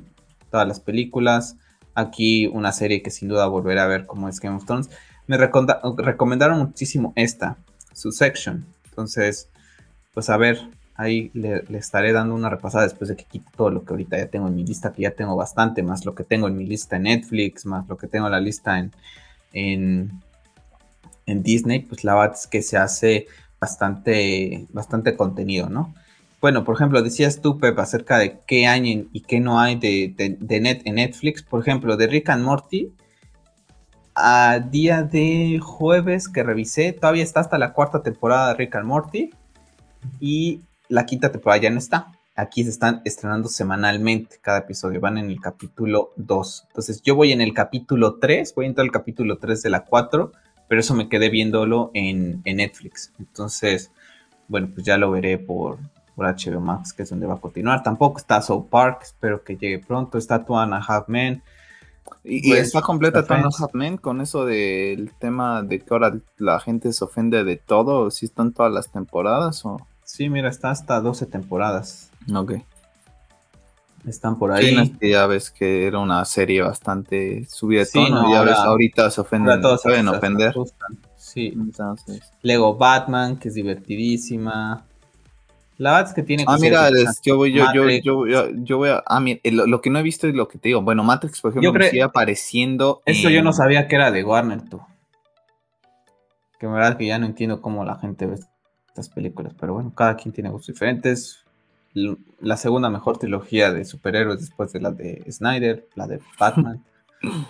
todas las películas, aquí una serie que sin duda volveré a ver como es Game of Thrones. Me recomendaron muchísimo esta, su section, entonces, pues a ver, ahí le, estaré dando una repasada después de que quite todo lo que ahorita ya tengo en mi lista, que ya tengo bastante, más lo que tengo en mi lista en Netflix, más lo que tengo en la lista en, en en Disney, pues la verdad es que se hace bastante, bastante contenido, ¿no? Bueno, por ejemplo, decías tú, Pep, acerca de qué hay y qué no hay de, net, en Netflix. Por ejemplo, de Rick and Morty, a día de jueves que revisé, todavía está hasta la cuarta temporada de Rick and Morty y la quinta temporada ya no está. Aquí se están estrenando semanalmente cada episodio, van en el capítulo 2. Entonces yo voy en el capítulo 3, voy a entrar al capítulo 3 de la 4 pero eso me quedé viéndolo en, Netflix. Entonces, bueno, pues ya lo veré por, por HBO Max, que es donde va a continuar. Tampoco está South Park, espero que llegue pronto. Está Two and a Half Men. Y, pues, está completa Half Men con eso del tema de que ahora la gente se ofende de todo. ¿Si están todas las temporadas o...? Sí, mira, está hasta 12 temporadas. Ok. Están por ahí. Sí, ya ves que era una serie bastante subida de tono. ya ves, ahorita se ofenden. Todos saben ofender. Sí. Lego Batman, que es divertidísima. La verdad es que tiene. Ah, mira, yo voy, yo, yo, yo, yo, voy a. Ah, mira, lo, que no he visto es lo que te digo. Bueno, Matrix, por ejemplo, me sigue apareciendo. Eso yo no sabía que era de Warner, tú. Que en verdad que ya no entiendo cómo la gente ve estas películas. Pero bueno, cada quien tiene gustos diferentes la segunda mejor trilogía de superhéroes después de la de Snyder, la de Batman. (laughs)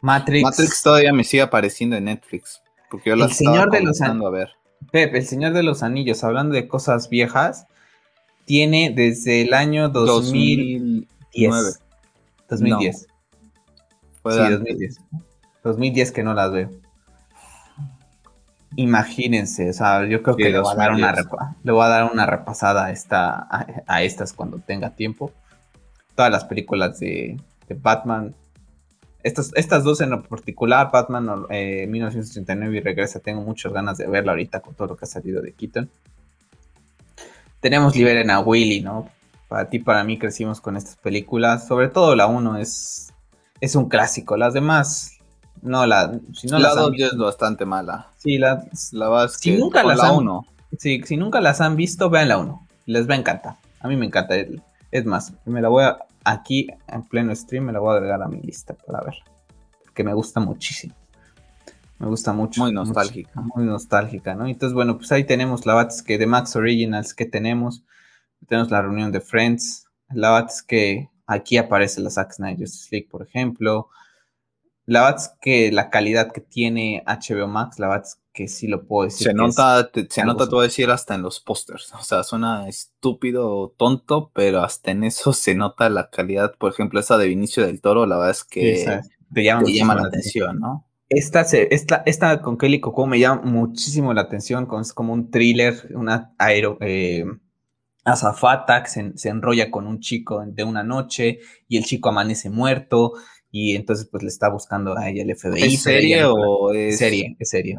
Matrix. Matrix todavía me sigue apareciendo en Netflix. Porque yo la el Señor de los a ver. Pep, El Señor de los Anillos, hablando de cosas viejas, tiene desde el año 2010. 2010. Sí, 2010. 2010 que no las veo. Imagínense, o sea, yo creo que le voy, a dar una le voy a dar una repasada a, esta, a, estas cuando tenga tiempo. Todas las películas de, Batman. Estas, estas dos en particular, Batman eh, 1989 y Regresa, tengo muchas ganas de verla ahorita con todo lo que ha salido de Keaton. Tenemos Liberen a Willy, ¿no? Para ti, para mí crecimos con estas películas. Sobre todo la 1 es, es un clásico. Las demás no, la, si no la 2 es bastante mala. Sí, la, la si nunca las la han, Sí, si nunca las han visto, vean la 1. Les va a encantar. A mí me encanta. Es más, me la voy a, aquí en pleno stream, me la voy a agregar a mi lista para ver. Porque me gusta muchísimo. Me gusta mucho. Muy nostálgica. muy nostálgica, ¿no? Entonces, bueno, pues ahí tenemos la que de Max Originals que tenemos. Tenemos la reunión de Friends. La Bats que aquí aparece la Zack Snyder League, por ejemplo. La verdad es que la calidad que tiene HBO Max, la verdad es que sí lo puedo decir. Se nota, se nota, te voy a decir, hasta en los pósters. O sea, suena estúpido o tonto, pero hasta en eso (laughs) se nota la calidad. Por ejemplo, esa de Vinicio del Toro, la verdad es que te llama, la atención, ¿no? Esta, esta, esta con Kelly Coco me llama muchísimo la atención, es como un thriller, una aero, eh, azafata que se, se, enrolla con un chico de una noche y el chico amanece muerto y entonces pues le está buscando a ella el FBI. ¿Es serie o es serie? Es serie.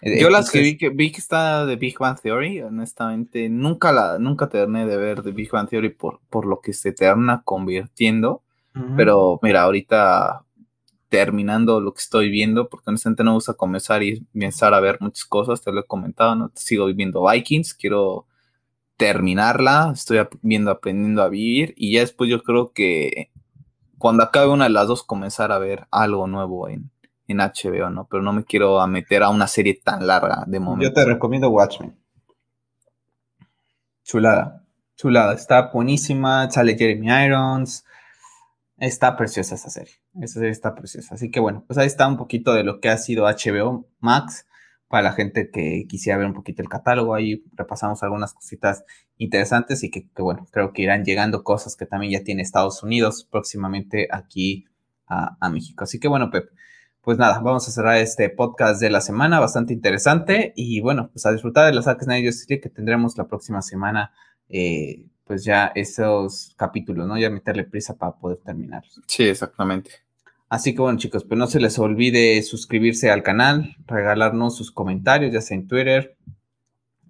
Eh, Yo las que vi, que vi que está de Big Bang Theory, honestamente, nunca la, nunca terminé de ver de Big Bang Theory por, por lo que se termina convirtiendo. Pero mira, ahorita terminando lo que estoy viendo, porque honestamente no me gusta comenzar y pensar a ver muchas cosas, te lo he comentado, ¿no? Sigo viviendo Vikings, quiero terminarla, estoy viendo, aprendiendo a vivir y ya después yo creo que cuando acabe una de las dos comenzar a ver algo nuevo en, en HBO, ¿no? Pero no me quiero meter a una serie tan larga de momento. Yo te recomiendo Watchmen. Chulada, chulada, está buenísima, sale Jeremy Irons, Está preciosa esta serie. Esta serie está preciosa. Así que bueno, pues ahí está un poquito de lo que ha sido HBO Max para la gente que quisiera ver un poquito el catálogo. Ahí repasamos algunas cositas interesantes y que, bueno, creo que irán llegando cosas que también ya tiene Estados Unidos próximamente aquí a, México. Así que bueno, Pep, pues nada, vamos a cerrar este podcast de la semana, bastante interesante. Y bueno, pues a disfrutar de los Zack Snyder que tendremos la próxima semana. Eh, pues ya esos capítulos, ¿no? Ya meterle prisa para poder terminar. Sí, exactamente. Así que bueno, chicos, pues no se les olvide suscribirse al canal, regalarnos sus comentarios, ya sea en Twitter,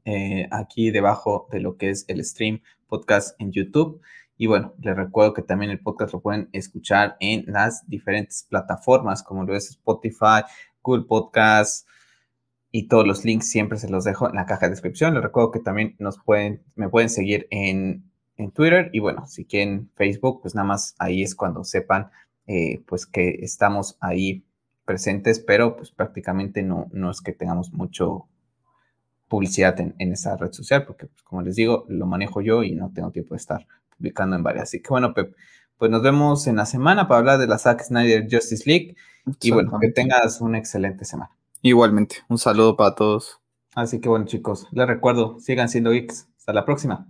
eh, aquí debajo de lo que es el stream podcast en YouTube. Y bueno, les recuerdo que también el podcast lo pueden escuchar en las diferentes plataformas, como lo es Spotify, Google Podcast, y todos los links siempre se los dejo en la caja de descripción. Les recuerdo que también nos pueden, me pueden seguir en en Twitter y bueno, si quieren Facebook, pues nada más ahí es cuando sepan eh, pues que estamos ahí presentes, pero pues prácticamente no, no es que tengamos mucho publicidad en, esa red social, porque pues, como les digo, lo manejo yo y no tengo tiempo de estar publicando en varias. Así que bueno, Pep, pues nos vemos en la semana para hablar de la Zack Snyder Justice League y bueno, que tengas una excelente semana. Igualmente, un saludo para todos. Así que bueno chicos, les recuerdo, sigan siendo geeks. Hasta la próxima.